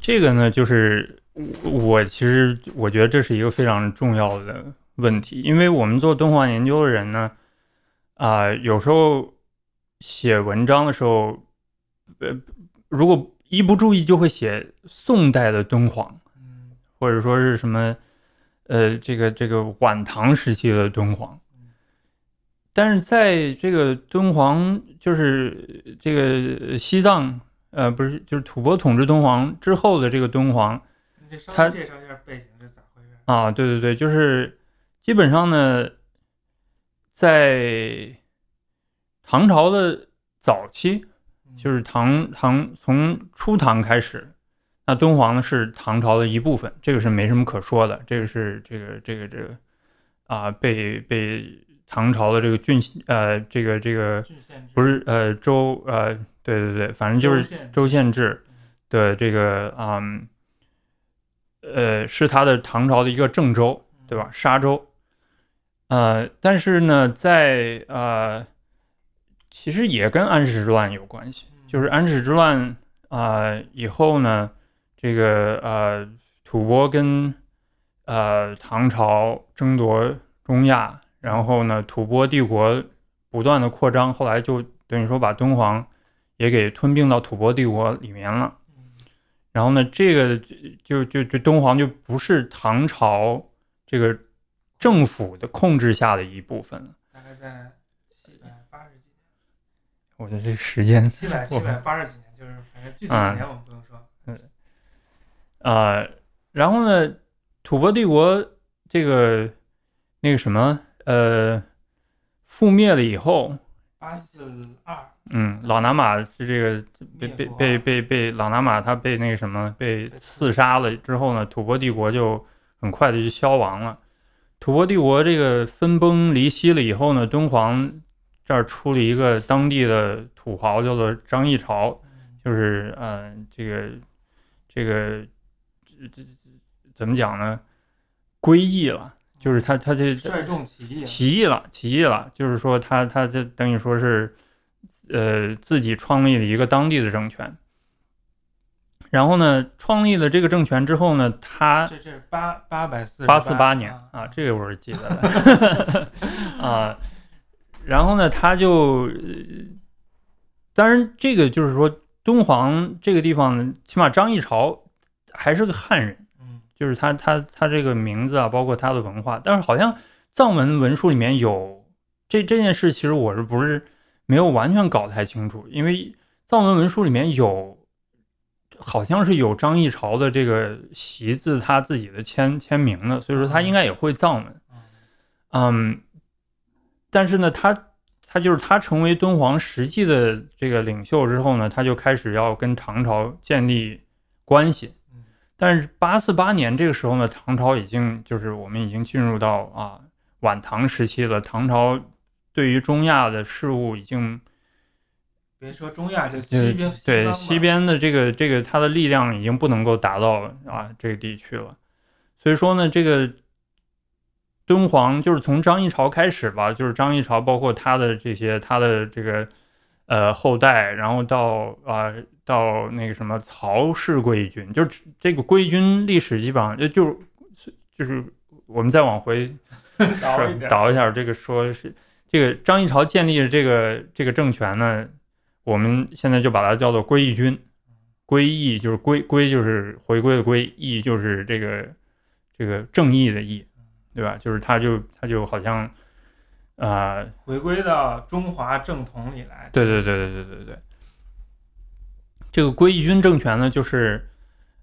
这个呢，就是我我其实我觉得这是一个非常重要的问题，因为我们做敦煌研究的人呢，啊、有时候写文章的时候，呃，如果一不注意就会写宋代的敦煌，嗯或者说是什么，呃，这个这个晚唐时期的敦煌。但是在这个敦煌，就是这个西藏，呃，不是，就是吐蕃统治敦煌之后的这个敦煌你稍它介绍一下背景是咋回事？啊，对对对，就是基本上呢，在唐朝的早期，就是唐唐从初唐开始，那敦煌呢是唐朝的一部分，这个是没什么可说的，这个是这个这个这个啊被被唐朝的这个郡呃这个这个不是呃州呃对对对，反正就是州县制的这个嗯呃是他的唐朝的一个郑州，对吧？沙州。呃，但是呢，在呃，其实也跟安史之乱有关系。就是安史之乱啊、以后呢，这个呃吐蕃跟呃唐朝争夺中亚，然后呢吐蕃帝国不断的扩张，后来就等于说把敦煌也给吞并到吐蕃帝国里面了。然后呢，这个就就就敦煌就不是唐朝这个政府的控制下的一部分了。大概在七百八十几我的这时间年，七百七百八十几年，就是反正具体几年我们不用说。呃，然后呢，吐蕃帝国这个那个什么呃覆灭了以后，八四二嗯，老拿马是这个被被被被被老拿马他被那个什么被刺杀了之后呢，吐蕃帝国就很快的就消亡了。吐蕃帝国这个分崩离析了以后呢，敦煌这儿出了一个当地的土豪，叫做张议潮，就是呃这个这个这这怎么讲呢？归义了，就是他他这率众起义，起义了，起义了，就是说他他这等于说是，呃，自己创立了一个当地的政权。然后呢，创立了这个政权之后呢，他这这是八八百四八四八年啊，这个我是记得的 *laughs* 啊。然后呢，他就，呃当然这个就是说，敦煌这个地方，起码张议潮还是个汉人。嗯就是他他他这个名字啊，包括他的文化，但是好像藏文文书里面有这这件事，其实我是不是没有完全搞太清楚，因为藏文文书里面有好像是有张议潮的这个习字他自己的签签名的，所以说他应该也会藏文，嗯，但是呢，他他就是他成为敦煌实际的这个领袖之后呢，他就开始要跟唐朝建立关系。嗯但是八四八年这个时候呢，唐朝已经就是我们已经进入到啊晚唐时期了。唐朝对于中亚的事物已经别说中亚，就呃西边对西边的这个这个它的力量已经不能够达到啊这个地区了。所以说呢，这个敦煌就是从张议潮开始吧，就是张议潮包括他的这些他的这个呃后代，然后到啊、到那个什么曹氏归义军，就是这个归义军历史基本上就就是就是我们再往回 *laughs* 倒一倒一下，这个说是这个张议潮建立的这个这个政权呢，我们现在就把它叫做归义军。归义就是归归就是回归的归，义就是这个这个正义的义，对吧？就是他就他就好像啊、呃回归到中华正统里来。对对对对对对对。这个归义军政权呢，就是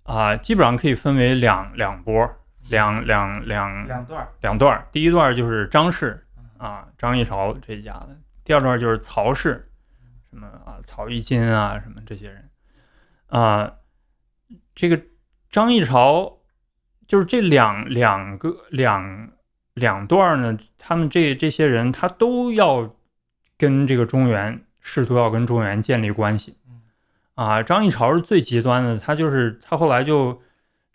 啊、基本上可以分为两两波，两两两两段，两段。第一段就是张氏啊，张议潮这一家的。第二段就是曹氏，什么啊，曹玉金啊，什么这些人啊，这个张议潮就是这两两个两两段呢，他们这这些人他都要跟这个中原试图要跟中原建立关系。啊，张议潮是最极端的，他就是他后来就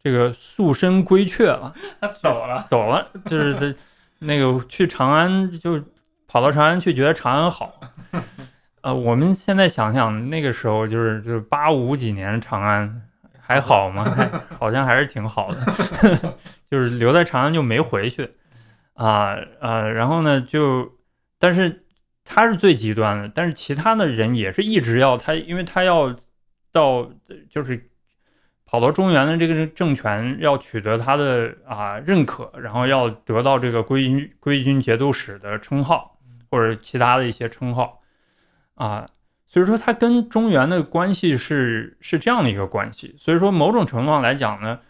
这个塑身归阙了，*laughs* 他走了，走了，就是在那个去长安，就跑到长安去，觉得长安好。呃，我们现在想想那个时候，就是就是八五几年长安还好吗？好像还是挺好的，*laughs* 就是留在长安就没回去啊啊，然后呢就，但是他是最极端的，但是其他的人也是一直要他，因为他要。到就是跑到中原的这个政权要取得他的啊认可，然后要得到这个归军归军节度使的称号，或者其他的一些称号啊，所以说他跟中原的关系是是这样的一个关系。所以说某种程度上来讲呢，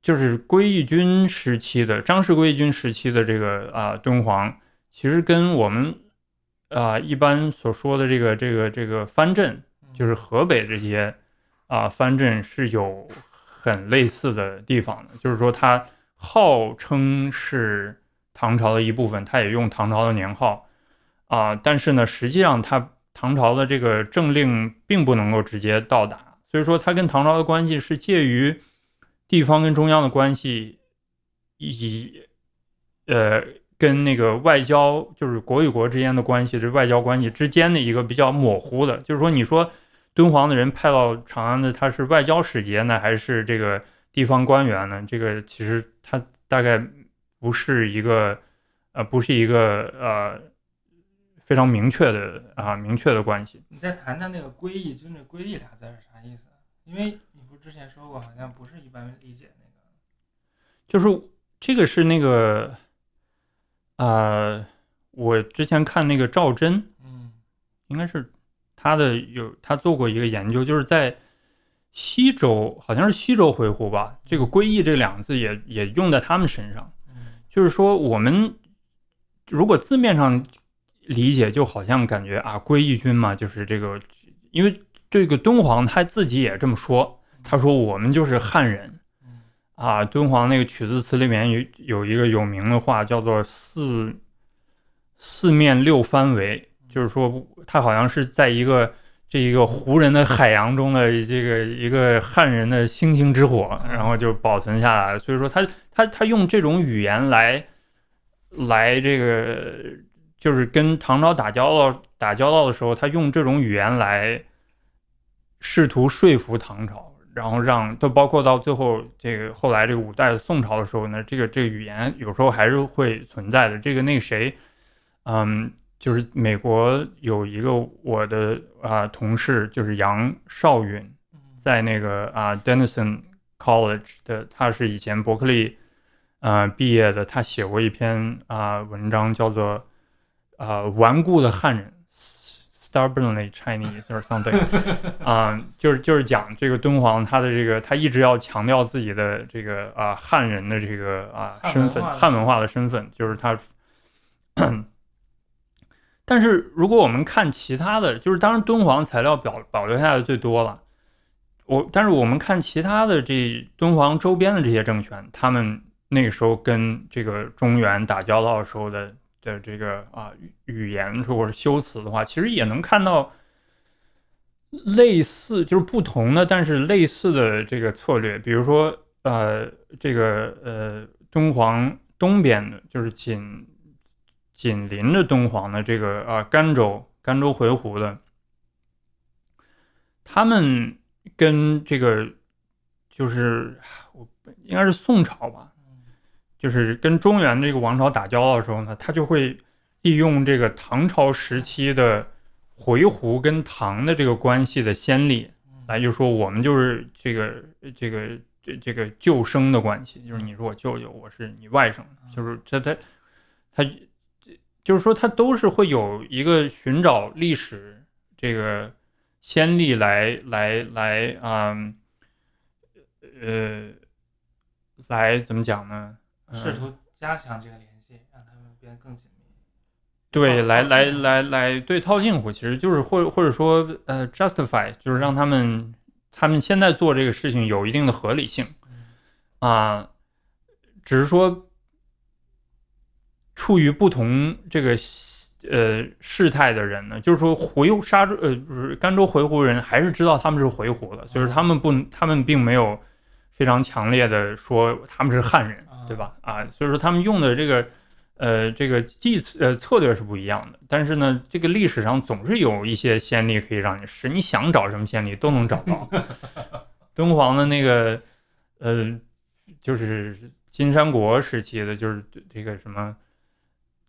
就是归义军时期的张氏归义军时期的这个啊敦煌，其实跟我们啊一般所说的这个这个这个藩镇。就是河北这些啊藩镇是有很类似的地方的，就是说它号称是唐朝的一部分，它也用唐朝的年号。啊，但是呢，实际上它唐朝的这个政令并不能够直接到达，所以说它跟唐朝的关系是介于地方跟中央的关系，以呃跟那个外交就是国与国之间的关系，这外交关系之间的一个比较模糊的，就是说你说。敦煌的人派到长安的，他是外交使节呢，还是这个地方官员呢？这个其实他大概不是一个，呃，不是一个呃非常明确的啊明确的关系。你再谈谈那个“归义就那“归义”俩字是啥意思？因为你不之前说过，好像不是一般理解那个。就是这个是那个，呃，我之前看那个赵祯，嗯，应该是。他的有他做过一个研究，就是在西周，好像是西周回鹘吧。这个“归义”这两个字也也用在他们身上。就是说，我们如果字面上理解，就好像感觉啊，归义军嘛，就是这个，因为这个敦煌他自己也这么说，他说我们就是汉人。啊，敦煌那个曲子词里面有有一个有名的话，叫做“四四面六藩围”。就是说，他好像是在一个这一个胡人的海洋中的这个一个汉人的星星之火，然后就保存下来。所以说，他他他用这种语言来来这个，就是跟唐朝打交道打交道的时候，他用这种语言来试图说服唐朝，然后让都包括到最后这个后来这个五代宋朝的时候呢，这个这个语言有时候还是会存在的。这个那个谁，嗯。就是美国有一个我的啊同事，就是杨少允，在那个啊 Denison College 的，他是以前伯克利啊毕业的，他写过一篇啊文章，叫做啊顽固的汉人 Stubbornly Chinese or something *laughs* 啊，就是就是讲这个敦煌，他的这个他一直要强调自己的这个啊汉人的这个啊身份，汉文化的身份，就是他。但是如果我们看其他的就是，当然敦煌材料保保留下来的最多了。我但是我们看其他的这敦煌周边的这些政权，他们那个时候跟这个中原打交道的时候的的这个啊语言或者修辞的话，其实也能看到类似就是不同的，但是类似的这个策略。比如说呃这个呃敦煌东边的，就是仅。紧邻着敦煌的这个啊甘州，甘州回鹘的，他们跟这个就是我应该是宋朝吧，就是跟中原这个王朝打交道的时候呢，他就会利用这个唐朝时期的回鹘跟唐的这个关系的先例，来就说我们就是这个这个这这个旧生的关系，就是你是我舅舅，我是你外甥，就是他他他。就是说，它都是会有一个寻找历史这个先例来来来啊，呃，来怎么讲呢？试图加强这个联系，让他们变得更紧密。对，来来来来，对套近乎，其实就是或或者说呃 justify，就是让他们他们现在做这个事情有一定的合理性啊、只是说处于不同这个呃事态的人呢，就是说回沙州呃不是甘州回鹘人还是知道他们是回鹘的，所以说他们不他们并没有非常强烈的说他们是汉人，对吧？啊，所以说他们用的这个。呃，这个计呃策略是不一样的，但是呢，这个历史上总是有一些先例可以让你试，你想找什么先例都能找到。*laughs* 敦煌的那个呃，就是金山国时期的，就是这个什么，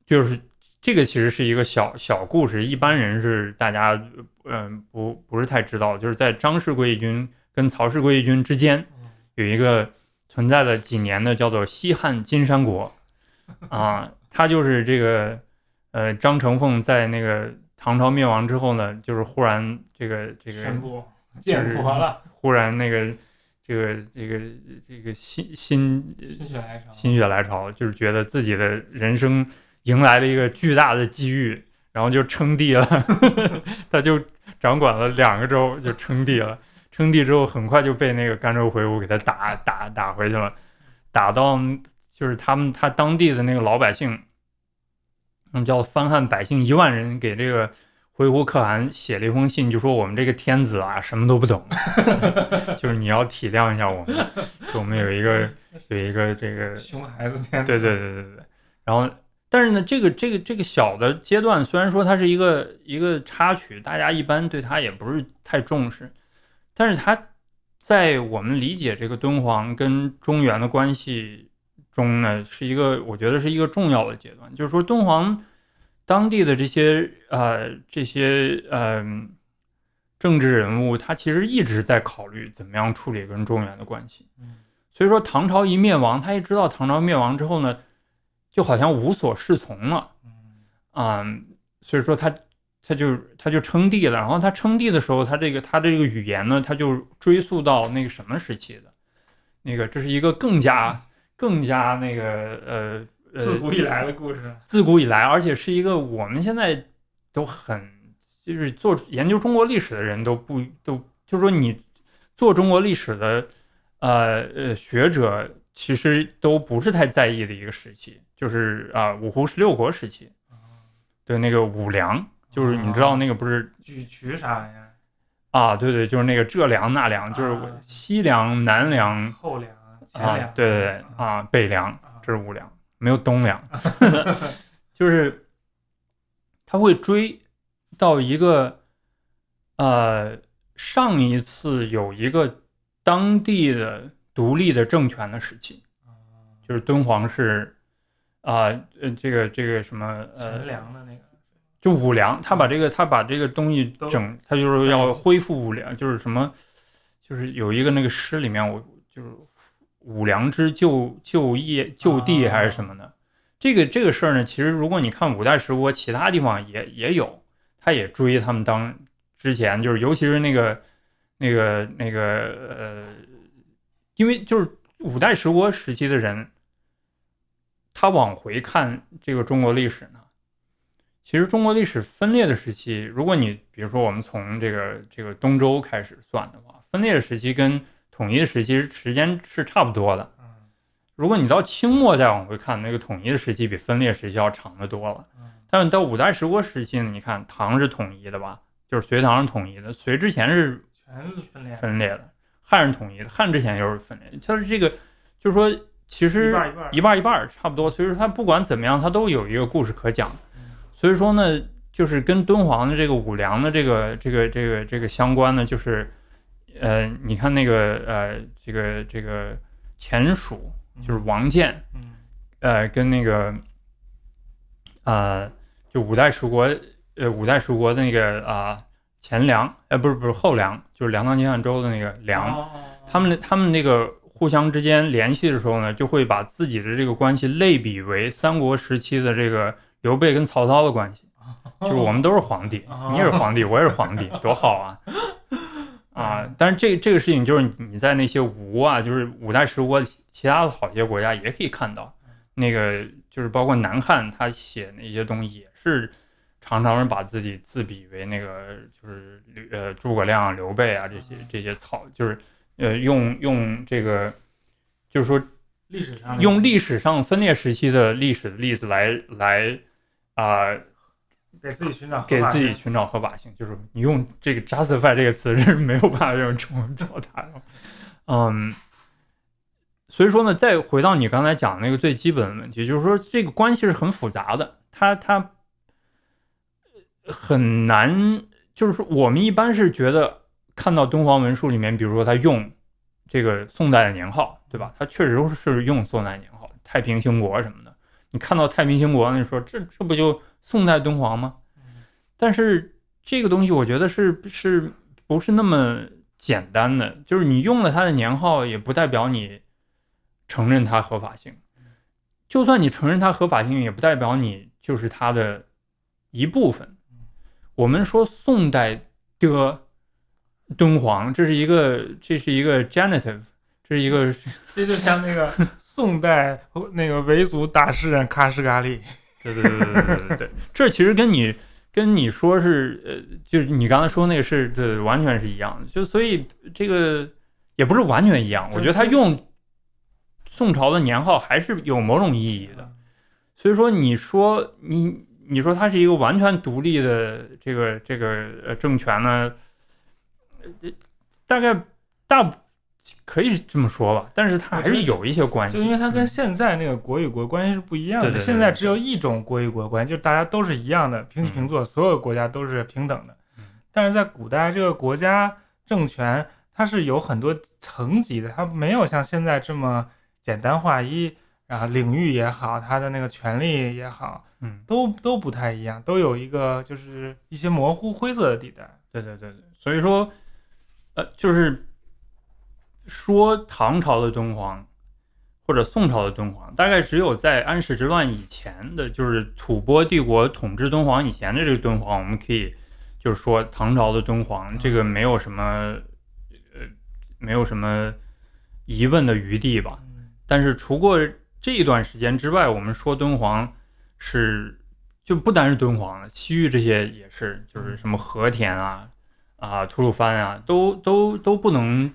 就是这个其实是一个小小故事，一般人是大家嗯、不不是太知道，就是在张氏归义军跟曹氏归义军之间嗯有一个存在了几年的叫做西汉金山国。啊，他就是这个，呃，张成凤在那个唐朝灭亡之后呢，就是忽然这个这个建国了，忽然那个这个这个这个心心心血来潮，心血来潮，就是觉得自己的人生迎来了一个巨大的机遇，然后就称帝了，*laughs* 他就掌管了两个州，就称帝了。称帝之后，很快就被那个甘州回鹘给他打打打回去了，打到就是他们他当地的那个老百姓，嗯，叫番汉百姓一万人给这个回鹘可汗写了一封信，就说我们这个天子啊什么都不懂，*laughs* 就是你要体谅一下我们，就我们有一个有一个这个熊孩子天，对对对对对。然后，但是呢，这个这个这个小的阶段，虽然说它是一个一个插曲，大家一般对它也不是太重视，但是它在我们理解这个敦煌跟中原的关系中呢，是一个我觉得是一个重要的阶段，就是说敦煌当地的这些呃这些嗯、政治人物，他其实一直在考虑怎么样处理跟中原的关系。所以说唐朝一灭亡，他一知道唐朝灭亡之后呢，就好像无所适从了。嗯。啊、所以说他他就他就称帝了。然后他称帝的时候，他这个他这个语言呢，他就追溯到那个什么时期的，那个这是一个更加更加那个呃呃自古以来的故事，自古以来，而且是一个我们现在都很就是做研究中国历史的人都不都就是说你做中国历史的呃呃学者其实都不是太在意的一个时期，就是啊、五胡十六国时期对那个五梁，就是你知道那个不是举渠啥呀？啊？对对，就是那个这梁那梁，就是啊西梁、南梁后梁、前啊梁，，对对对啊，北梁。啊这是五粮，没有东粮，*laughs* 就是他会追到一个呃上一次有一个当地的独立的政权的时期，就是敦煌是啊呃这个这个什么呃前梁的那个，就五粮，他把这个他把这个东西整，他就是要恢复五粮，就是什么，就是有一个那个诗里面，我就是五粮之就就业就地还是什么的。这个这个事儿呢，其实如果你看五代十国，其他地方也也有，他也追他们当之前就是，尤其是那个那个那个呃，因为就是五代十国时期的人，他往回看这个中国历史呢。其实中国历史分裂的时期，如果你比如说我们从这个这个东周开始算的话，分裂的时期跟统一的时期时间是差不多的。嗯如果你到清末再往回看，那个统一的时期比分裂时期要长得多了。嗯但是到五代十国时期呢，你看唐是统一的吧，就是隋唐是统一的，隋之前是全分裂，分裂的，汉是统一的，汉之前又是分裂就。是这个，就是说其实一半一半差不多。所以说它不管怎么样，它都有一个故事可讲。嗯所以说呢，就是跟敦煌的这个五粮的这个这个这个这个相关呢，就是呃，你看那个呃，这个这个前蜀就是王建，嗯呃，跟那个呃，就五代十国呃五代十国的那个啊、前梁，呃，不是不是后梁，就是梁唐金汉周的那个梁，哦他们他们那个互相之间联系的时候呢，就会把自己的这个关系类比为三国时期的这个刘备跟曹操的关系，就是我们都是皇帝，哦。你也是皇帝，我也是皇帝，*laughs* 多好啊！啊，但是这这个事情就是你你在那些吴啊，就是五代十国其他的好些国家也可以看到，那个就是包括南汉他写那些东西也是常常是把自己自比为那个就是呃诸葛亮、刘备啊这些这些草，就是呃用用这个就是说历史上用历史上分裂时期的历史的例子来来啊、给自己寻找给自己寻找合法性，就是你用这个 justify 这个词是没有办法用中文表达的。嗯，所以说呢，再回到你刚才讲的那个最基本的问题，就是说这个关系是很复杂的，它它很难，就是说我们一般是觉得看到敦煌文书里面，比如说他用这个宋代的年号，对吧？他确实是用宋代年号，太平兴国什么的。你看到太平兴国，你说这这不就宋代敦煌吗？但是这个东西，我觉得是是不是那么简单的？就是你用了它的年号，也不代表你承认它合法性。就算你承认它合法性，也不代表你就是它的一部分。我们说宋代的敦煌，这是一个这是一个 genitive，这是一个 *laughs* 这就像那个宋代那个维族大诗人喀什噶里，对对对对对对对，*laughs* 这其实跟你跟你说是呃，就是你刚才说那个是对，完全是一样的。就所以这个也不是完全一样，我觉得他用宋朝的年号还是有某种意义的。所以说，你说你你说它是一个完全独立的这个这个呃政权呢，呃大概大可以这么说吧，但是它还是有一些关系，就因为它跟嗯现在那个国与国关系是不一样的。对对对现在只有一种国与国关系，就是大家都是一样的，平起平坐，所有国家都是平等的嗯。但是在古代，这个国家政权它是有很多层级的，它没有像现在这么简单划一，然后领域也好，它的那个权利也好，嗯，都都不太一样，都有一个就是一些模糊灰色的地带。对对对对，所以说，呃，就是说唐朝的敦煌或者宋朝的敦煌，大概只有在安史之乱以前的，就是吐蕃帝国统治敦煌以前的这个敦煌，我们可以就是说唐朝的敦煌，这个没有什么呃没有什么疑问的余地吧。但是除过这一段时间之外，我们说敦煌是就不单是敦煌了，西域这些也是，就是什么和田啊、啊吐鲁番啊，都都都不能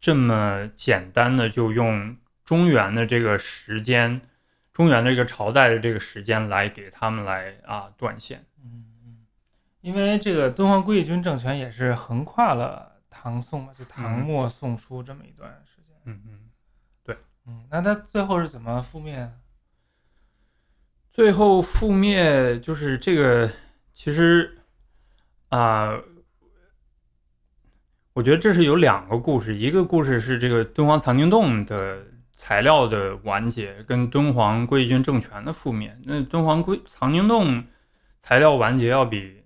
这么简单的就用中原的这个时间、中原的这个朝代的这个时间来给他们来啊断线。嗯，嗯，因为这个敦煌归义军政权也是横跨了唐宋嘛，就唐嗯末宋初这么一段时间。嗯嗯。对嗯，那他最后是怎么覆灭的？最后覆灭就是这个，其实啊、我觉得这是有两个故事，一个故事是这个敦煌藏经洞的材料的完结，跟敦煌归义军政权的覆灭。那敦煌归藏经洞材料完结要比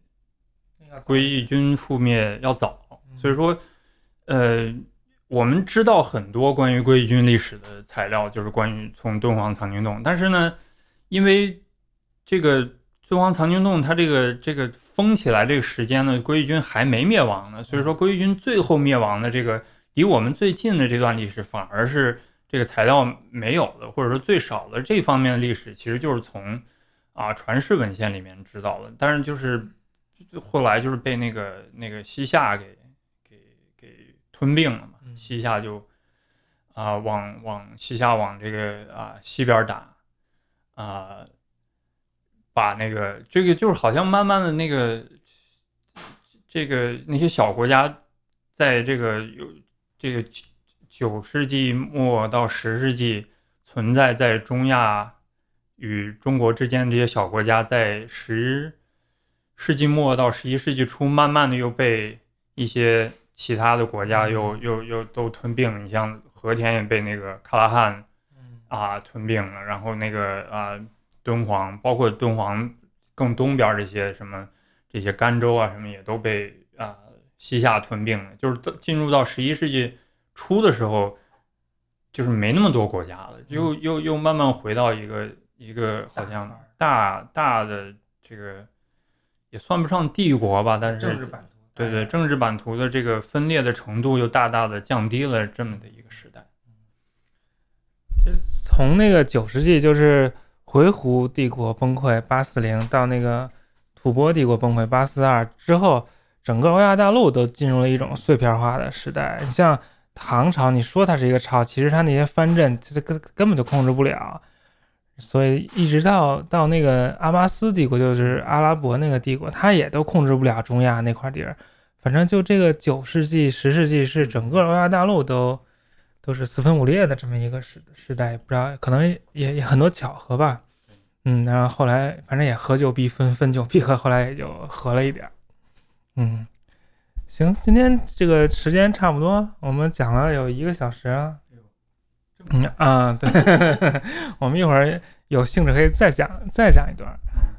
那个归义军覆灭要早，嗯所以说，呃，我们知道很多关于归义军历史的材料，就是关于从敦煌藏经洞，但是呢，因为这个敦煌藏经洞它这个这个封起来这个时间呢，归义军还没灭亡呢，所以说归义军最后灭亡的这个离我们最近的这段历史，反而是这个材料没有的，或者说最少的这方面的历史，其实就是从啊传世文献里面知道的，但是就是后来就是被那个那个西夏给给给吞并了嘛，嗯。西夏就啊、往往西夏往这个啊、西边打啊、把那个这个就是好像慢慢的那个这个那些小国家在这个有这个九世纪末到十世纪存在在中亚与中国之间这些小国家，在十世纪末到十一世纪初，慢慢的又被一些其他的国家又又又都吞并。你像和田也被那个卡拉汗嗯。啊吞并了，然后那个啊敦煌，包括敦煌更东边这些什么这些甘州啊什么也都被啊西夏吞并了。就是进入到十一世纪初的时候，就是没那么多国家了，又又又慢慢回到一个一个好像大大的这个也算不上帝国吧，但是政治版图，对对，政治版图的这个分裂的程度又大大的降低了，这么的一个时代。其实从那个九世纪就是回鹘帝国崩溃八四零到那个吐蕃帝国崩溃八四二之后，整个欧亚大陆都进入了一种碎片化的时代。你像唐朝，你说它是一个朝，其实它那些藩镇这根根本就控制不了。所以一直到到那个阿巴斯帝国，就是阿拉伯那个帝国，它也都控制不了中亚那块地儿。反正就这个九世纪、十世纪是整个欧亚大陆都都是四分五裂的这么一个时时代，不知道可能也也很多巧合吧。嗯，然后后来反正也合久必分，分久必合，后来也就合了一点儿。嗯，行，今天这个时间差不多，我们讲了有一个小时啊。嗯啊，对，*laughs* 我们一会儿有兴致可以再讲再讲一段。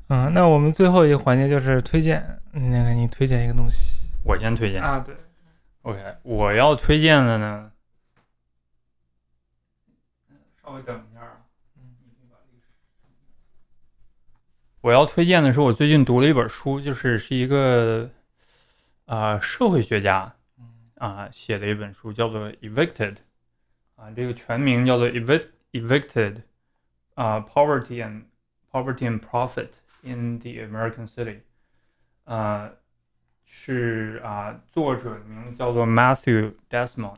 嗯，那我们最后一个环节就是推荐，那个你推荐一个东西我先推荐啊？对，OK，我要推荐的呢，稍微等一下啊。我要推荐的是我最近读了一本书，就是是一个啊、社会学家啊、写的一本书，叫做《Evicted》啊，这个全名叫做《Evic Evicted》啊，《Poverty and Poverty and Profit in the American City》啊。是啊，作者的名字叫做 Matthew Desmond，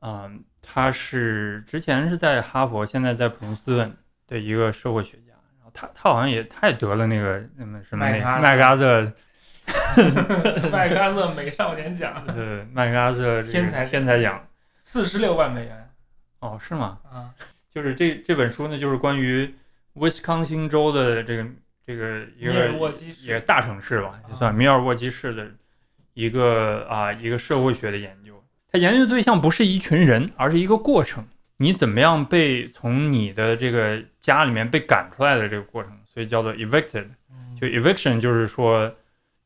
嗯，他是之前是在哈佛，现在在普林斯顿的一个社会学家。然后他他好像也他也得了那个那么什么那麦克阿瑟麦克阿瑟 *laughs* 麦克阿瑟美少年奖对麦克阿瑟这个天才天才奖四十六万美元哦是吗？啊，就是这这本书呢，就是关于威斯康星州的这个这个一个也大城市吧，也啊算米尔沃基市的一个啊一个社会学的研究。它研究的对象不是一群人，而是一个过程。你怎么样被从你的这个家里面被赶出来的这个过程，所以叫做 evicted。就 eviction 就是说，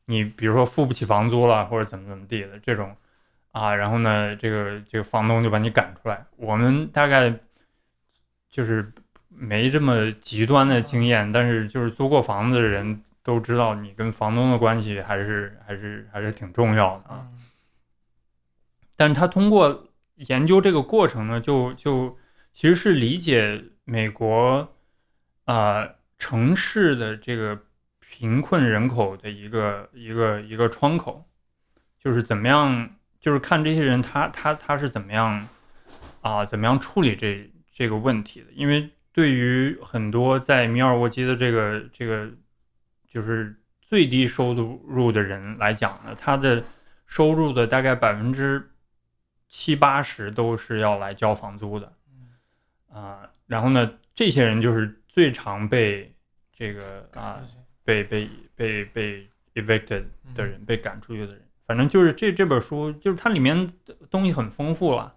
你比如说付不起房租了，或者怎么怎么地的这种啊，然后呢，这个这个房东就把你赶出来。我们大概就是没这么极端的经验，但是就是租过房子的人都知道，你跟房东的关系还是还是还是挺重要的啊。但是他通过研究这个过程呢，就就其实是理解美国啊、城市的这个贫困人口的一个一个一个窗口，就是怎么样，就是看这些人他他他是怎么样啊、怎么样处理这这个问题的，因为对于很多在米尔沃基的这个这个就是最低收入的人来讲呢，他的收入的大概百分之七八十都是要来交房租的，啊、然后呢，这些人就是最常被这个啊、被被被被 evicted 的人，被赶出去的人。反正就是这这本书，就是它里面的东西很丰富了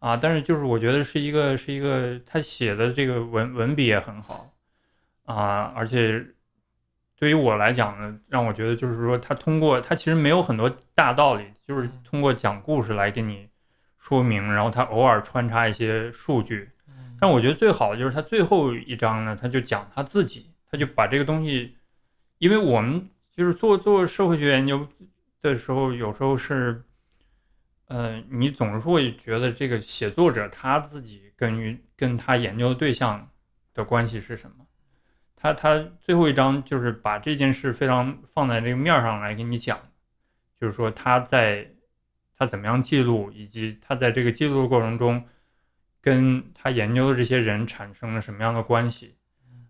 啊，但是就是我觉得是一个是一个他写的这个文文笔也很好啊，而且对于我来讲呢，让我觉得就是说他通过他其实没有很多大道理，就是通过讲故事来给你说明，然后他偶尔穿插一些数据，嗯但我觉得最好的就是他最后一章呢，他就讲他自己，他就把这个东西，因为我们就是做做社会学研究的时候，有时候是，呃，你总是会觉得这个写作者他自己跟于跟他研究的对象的关系是什么。他他最后一章就是把这件事非常放在这个面上来给你讲，就是说他在他怎么样记录，以及他在这个记录的过程中。跟他研究的这些人产生了什么样的关系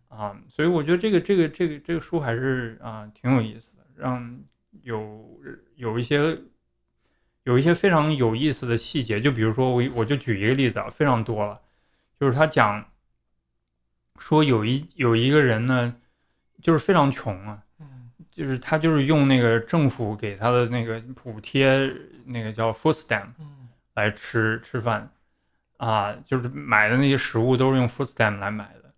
啊？所以我觉得这个这个这个这个书还是啊挺有意思的，让有有一些有一些非常有意思的细节，就比如说我我就举一个例子啊，非常多了，就是他讲说有一有一个人呢，就是非常穷啊，嗯就是他就是用那个政府给他的那个补贴，那个叫 food stamp。嗯来吃吃饭，啊，就是买的那些食物都是用 food stamp 来买的。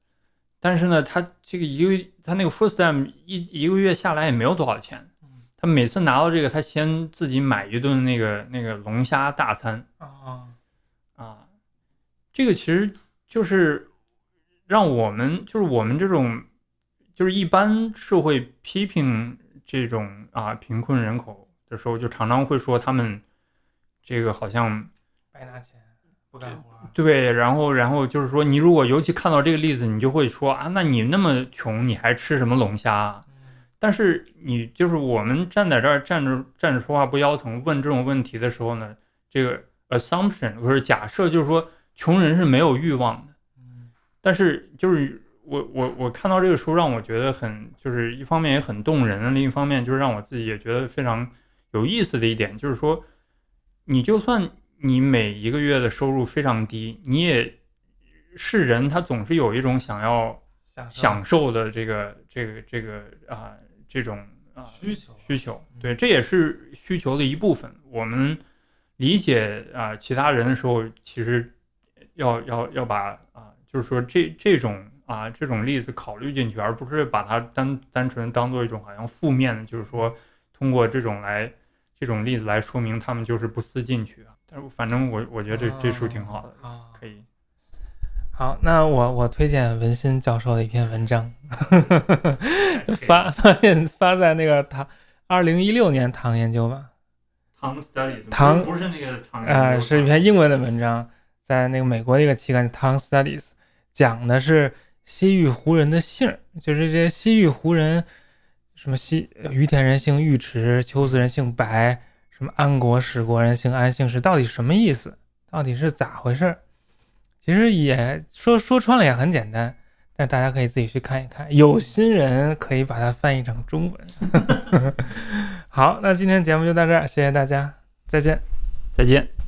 但是呢，他这个一个他那个 food stamp 一一个月下来也没有多少钱。他每次拿到这个，他先自己买一顿那个那个龙虾大餐啊啊。这个其实就是让我们就是我们这种就是一般社会批评这种啊贫困人口的时候，就常常会说他们这个好像。白拿钱不干活。对，然后然后就是说，你如果尤其看到这个例子，你就会说啊，那你那么穷，你还吃什么龙虾啊？但是你就是我们站在这儿站着站着说话不腰疼，问这种问题的时候呢，这个 assumption 或者假设就是说穷人是没有欲望的。但是就是我我我看到这个书让我觉得很就是一方面也很动人，另一方面就是让我自己也觉得非常有意思的一点就是说，你就算。你每一个月的收入非常低，你也是人，他总是有一种想要享受的这个这个这个啊这种啊需求需求，对，这也是需求的一部分。我们理解啊其他人的时候，其实要要要把啊就是说这这种啊这种例子考虑进去，而不是把它单单纯当做一种好像负面的，就是说通过这种来这种例子来说明他们就是不思进取啊。反正我我觉得这这书挺好的啊，可以。好，那我我推荐文心教授的一篇文章，*laughs* 发发现发在那个唐二零一六年唐研究吧，唐 Studies，唐不是那个唐啊，是一篇英文的文章，在那个美国的一个期刊唐 Studies，讲的是西域胡人的姓，就是这些西域胡人，什么西于田人姓尉迟，秋子人姓白。什么安国史国人姓安姓氏到底什么意思？到底是咋回事？其实也说说穿了也很简单，但大家可以自己去看一看。有心人可以把它翻译成中文。*laughs* 好，那今天节目就到这儿，谢谢大家，再见，再见。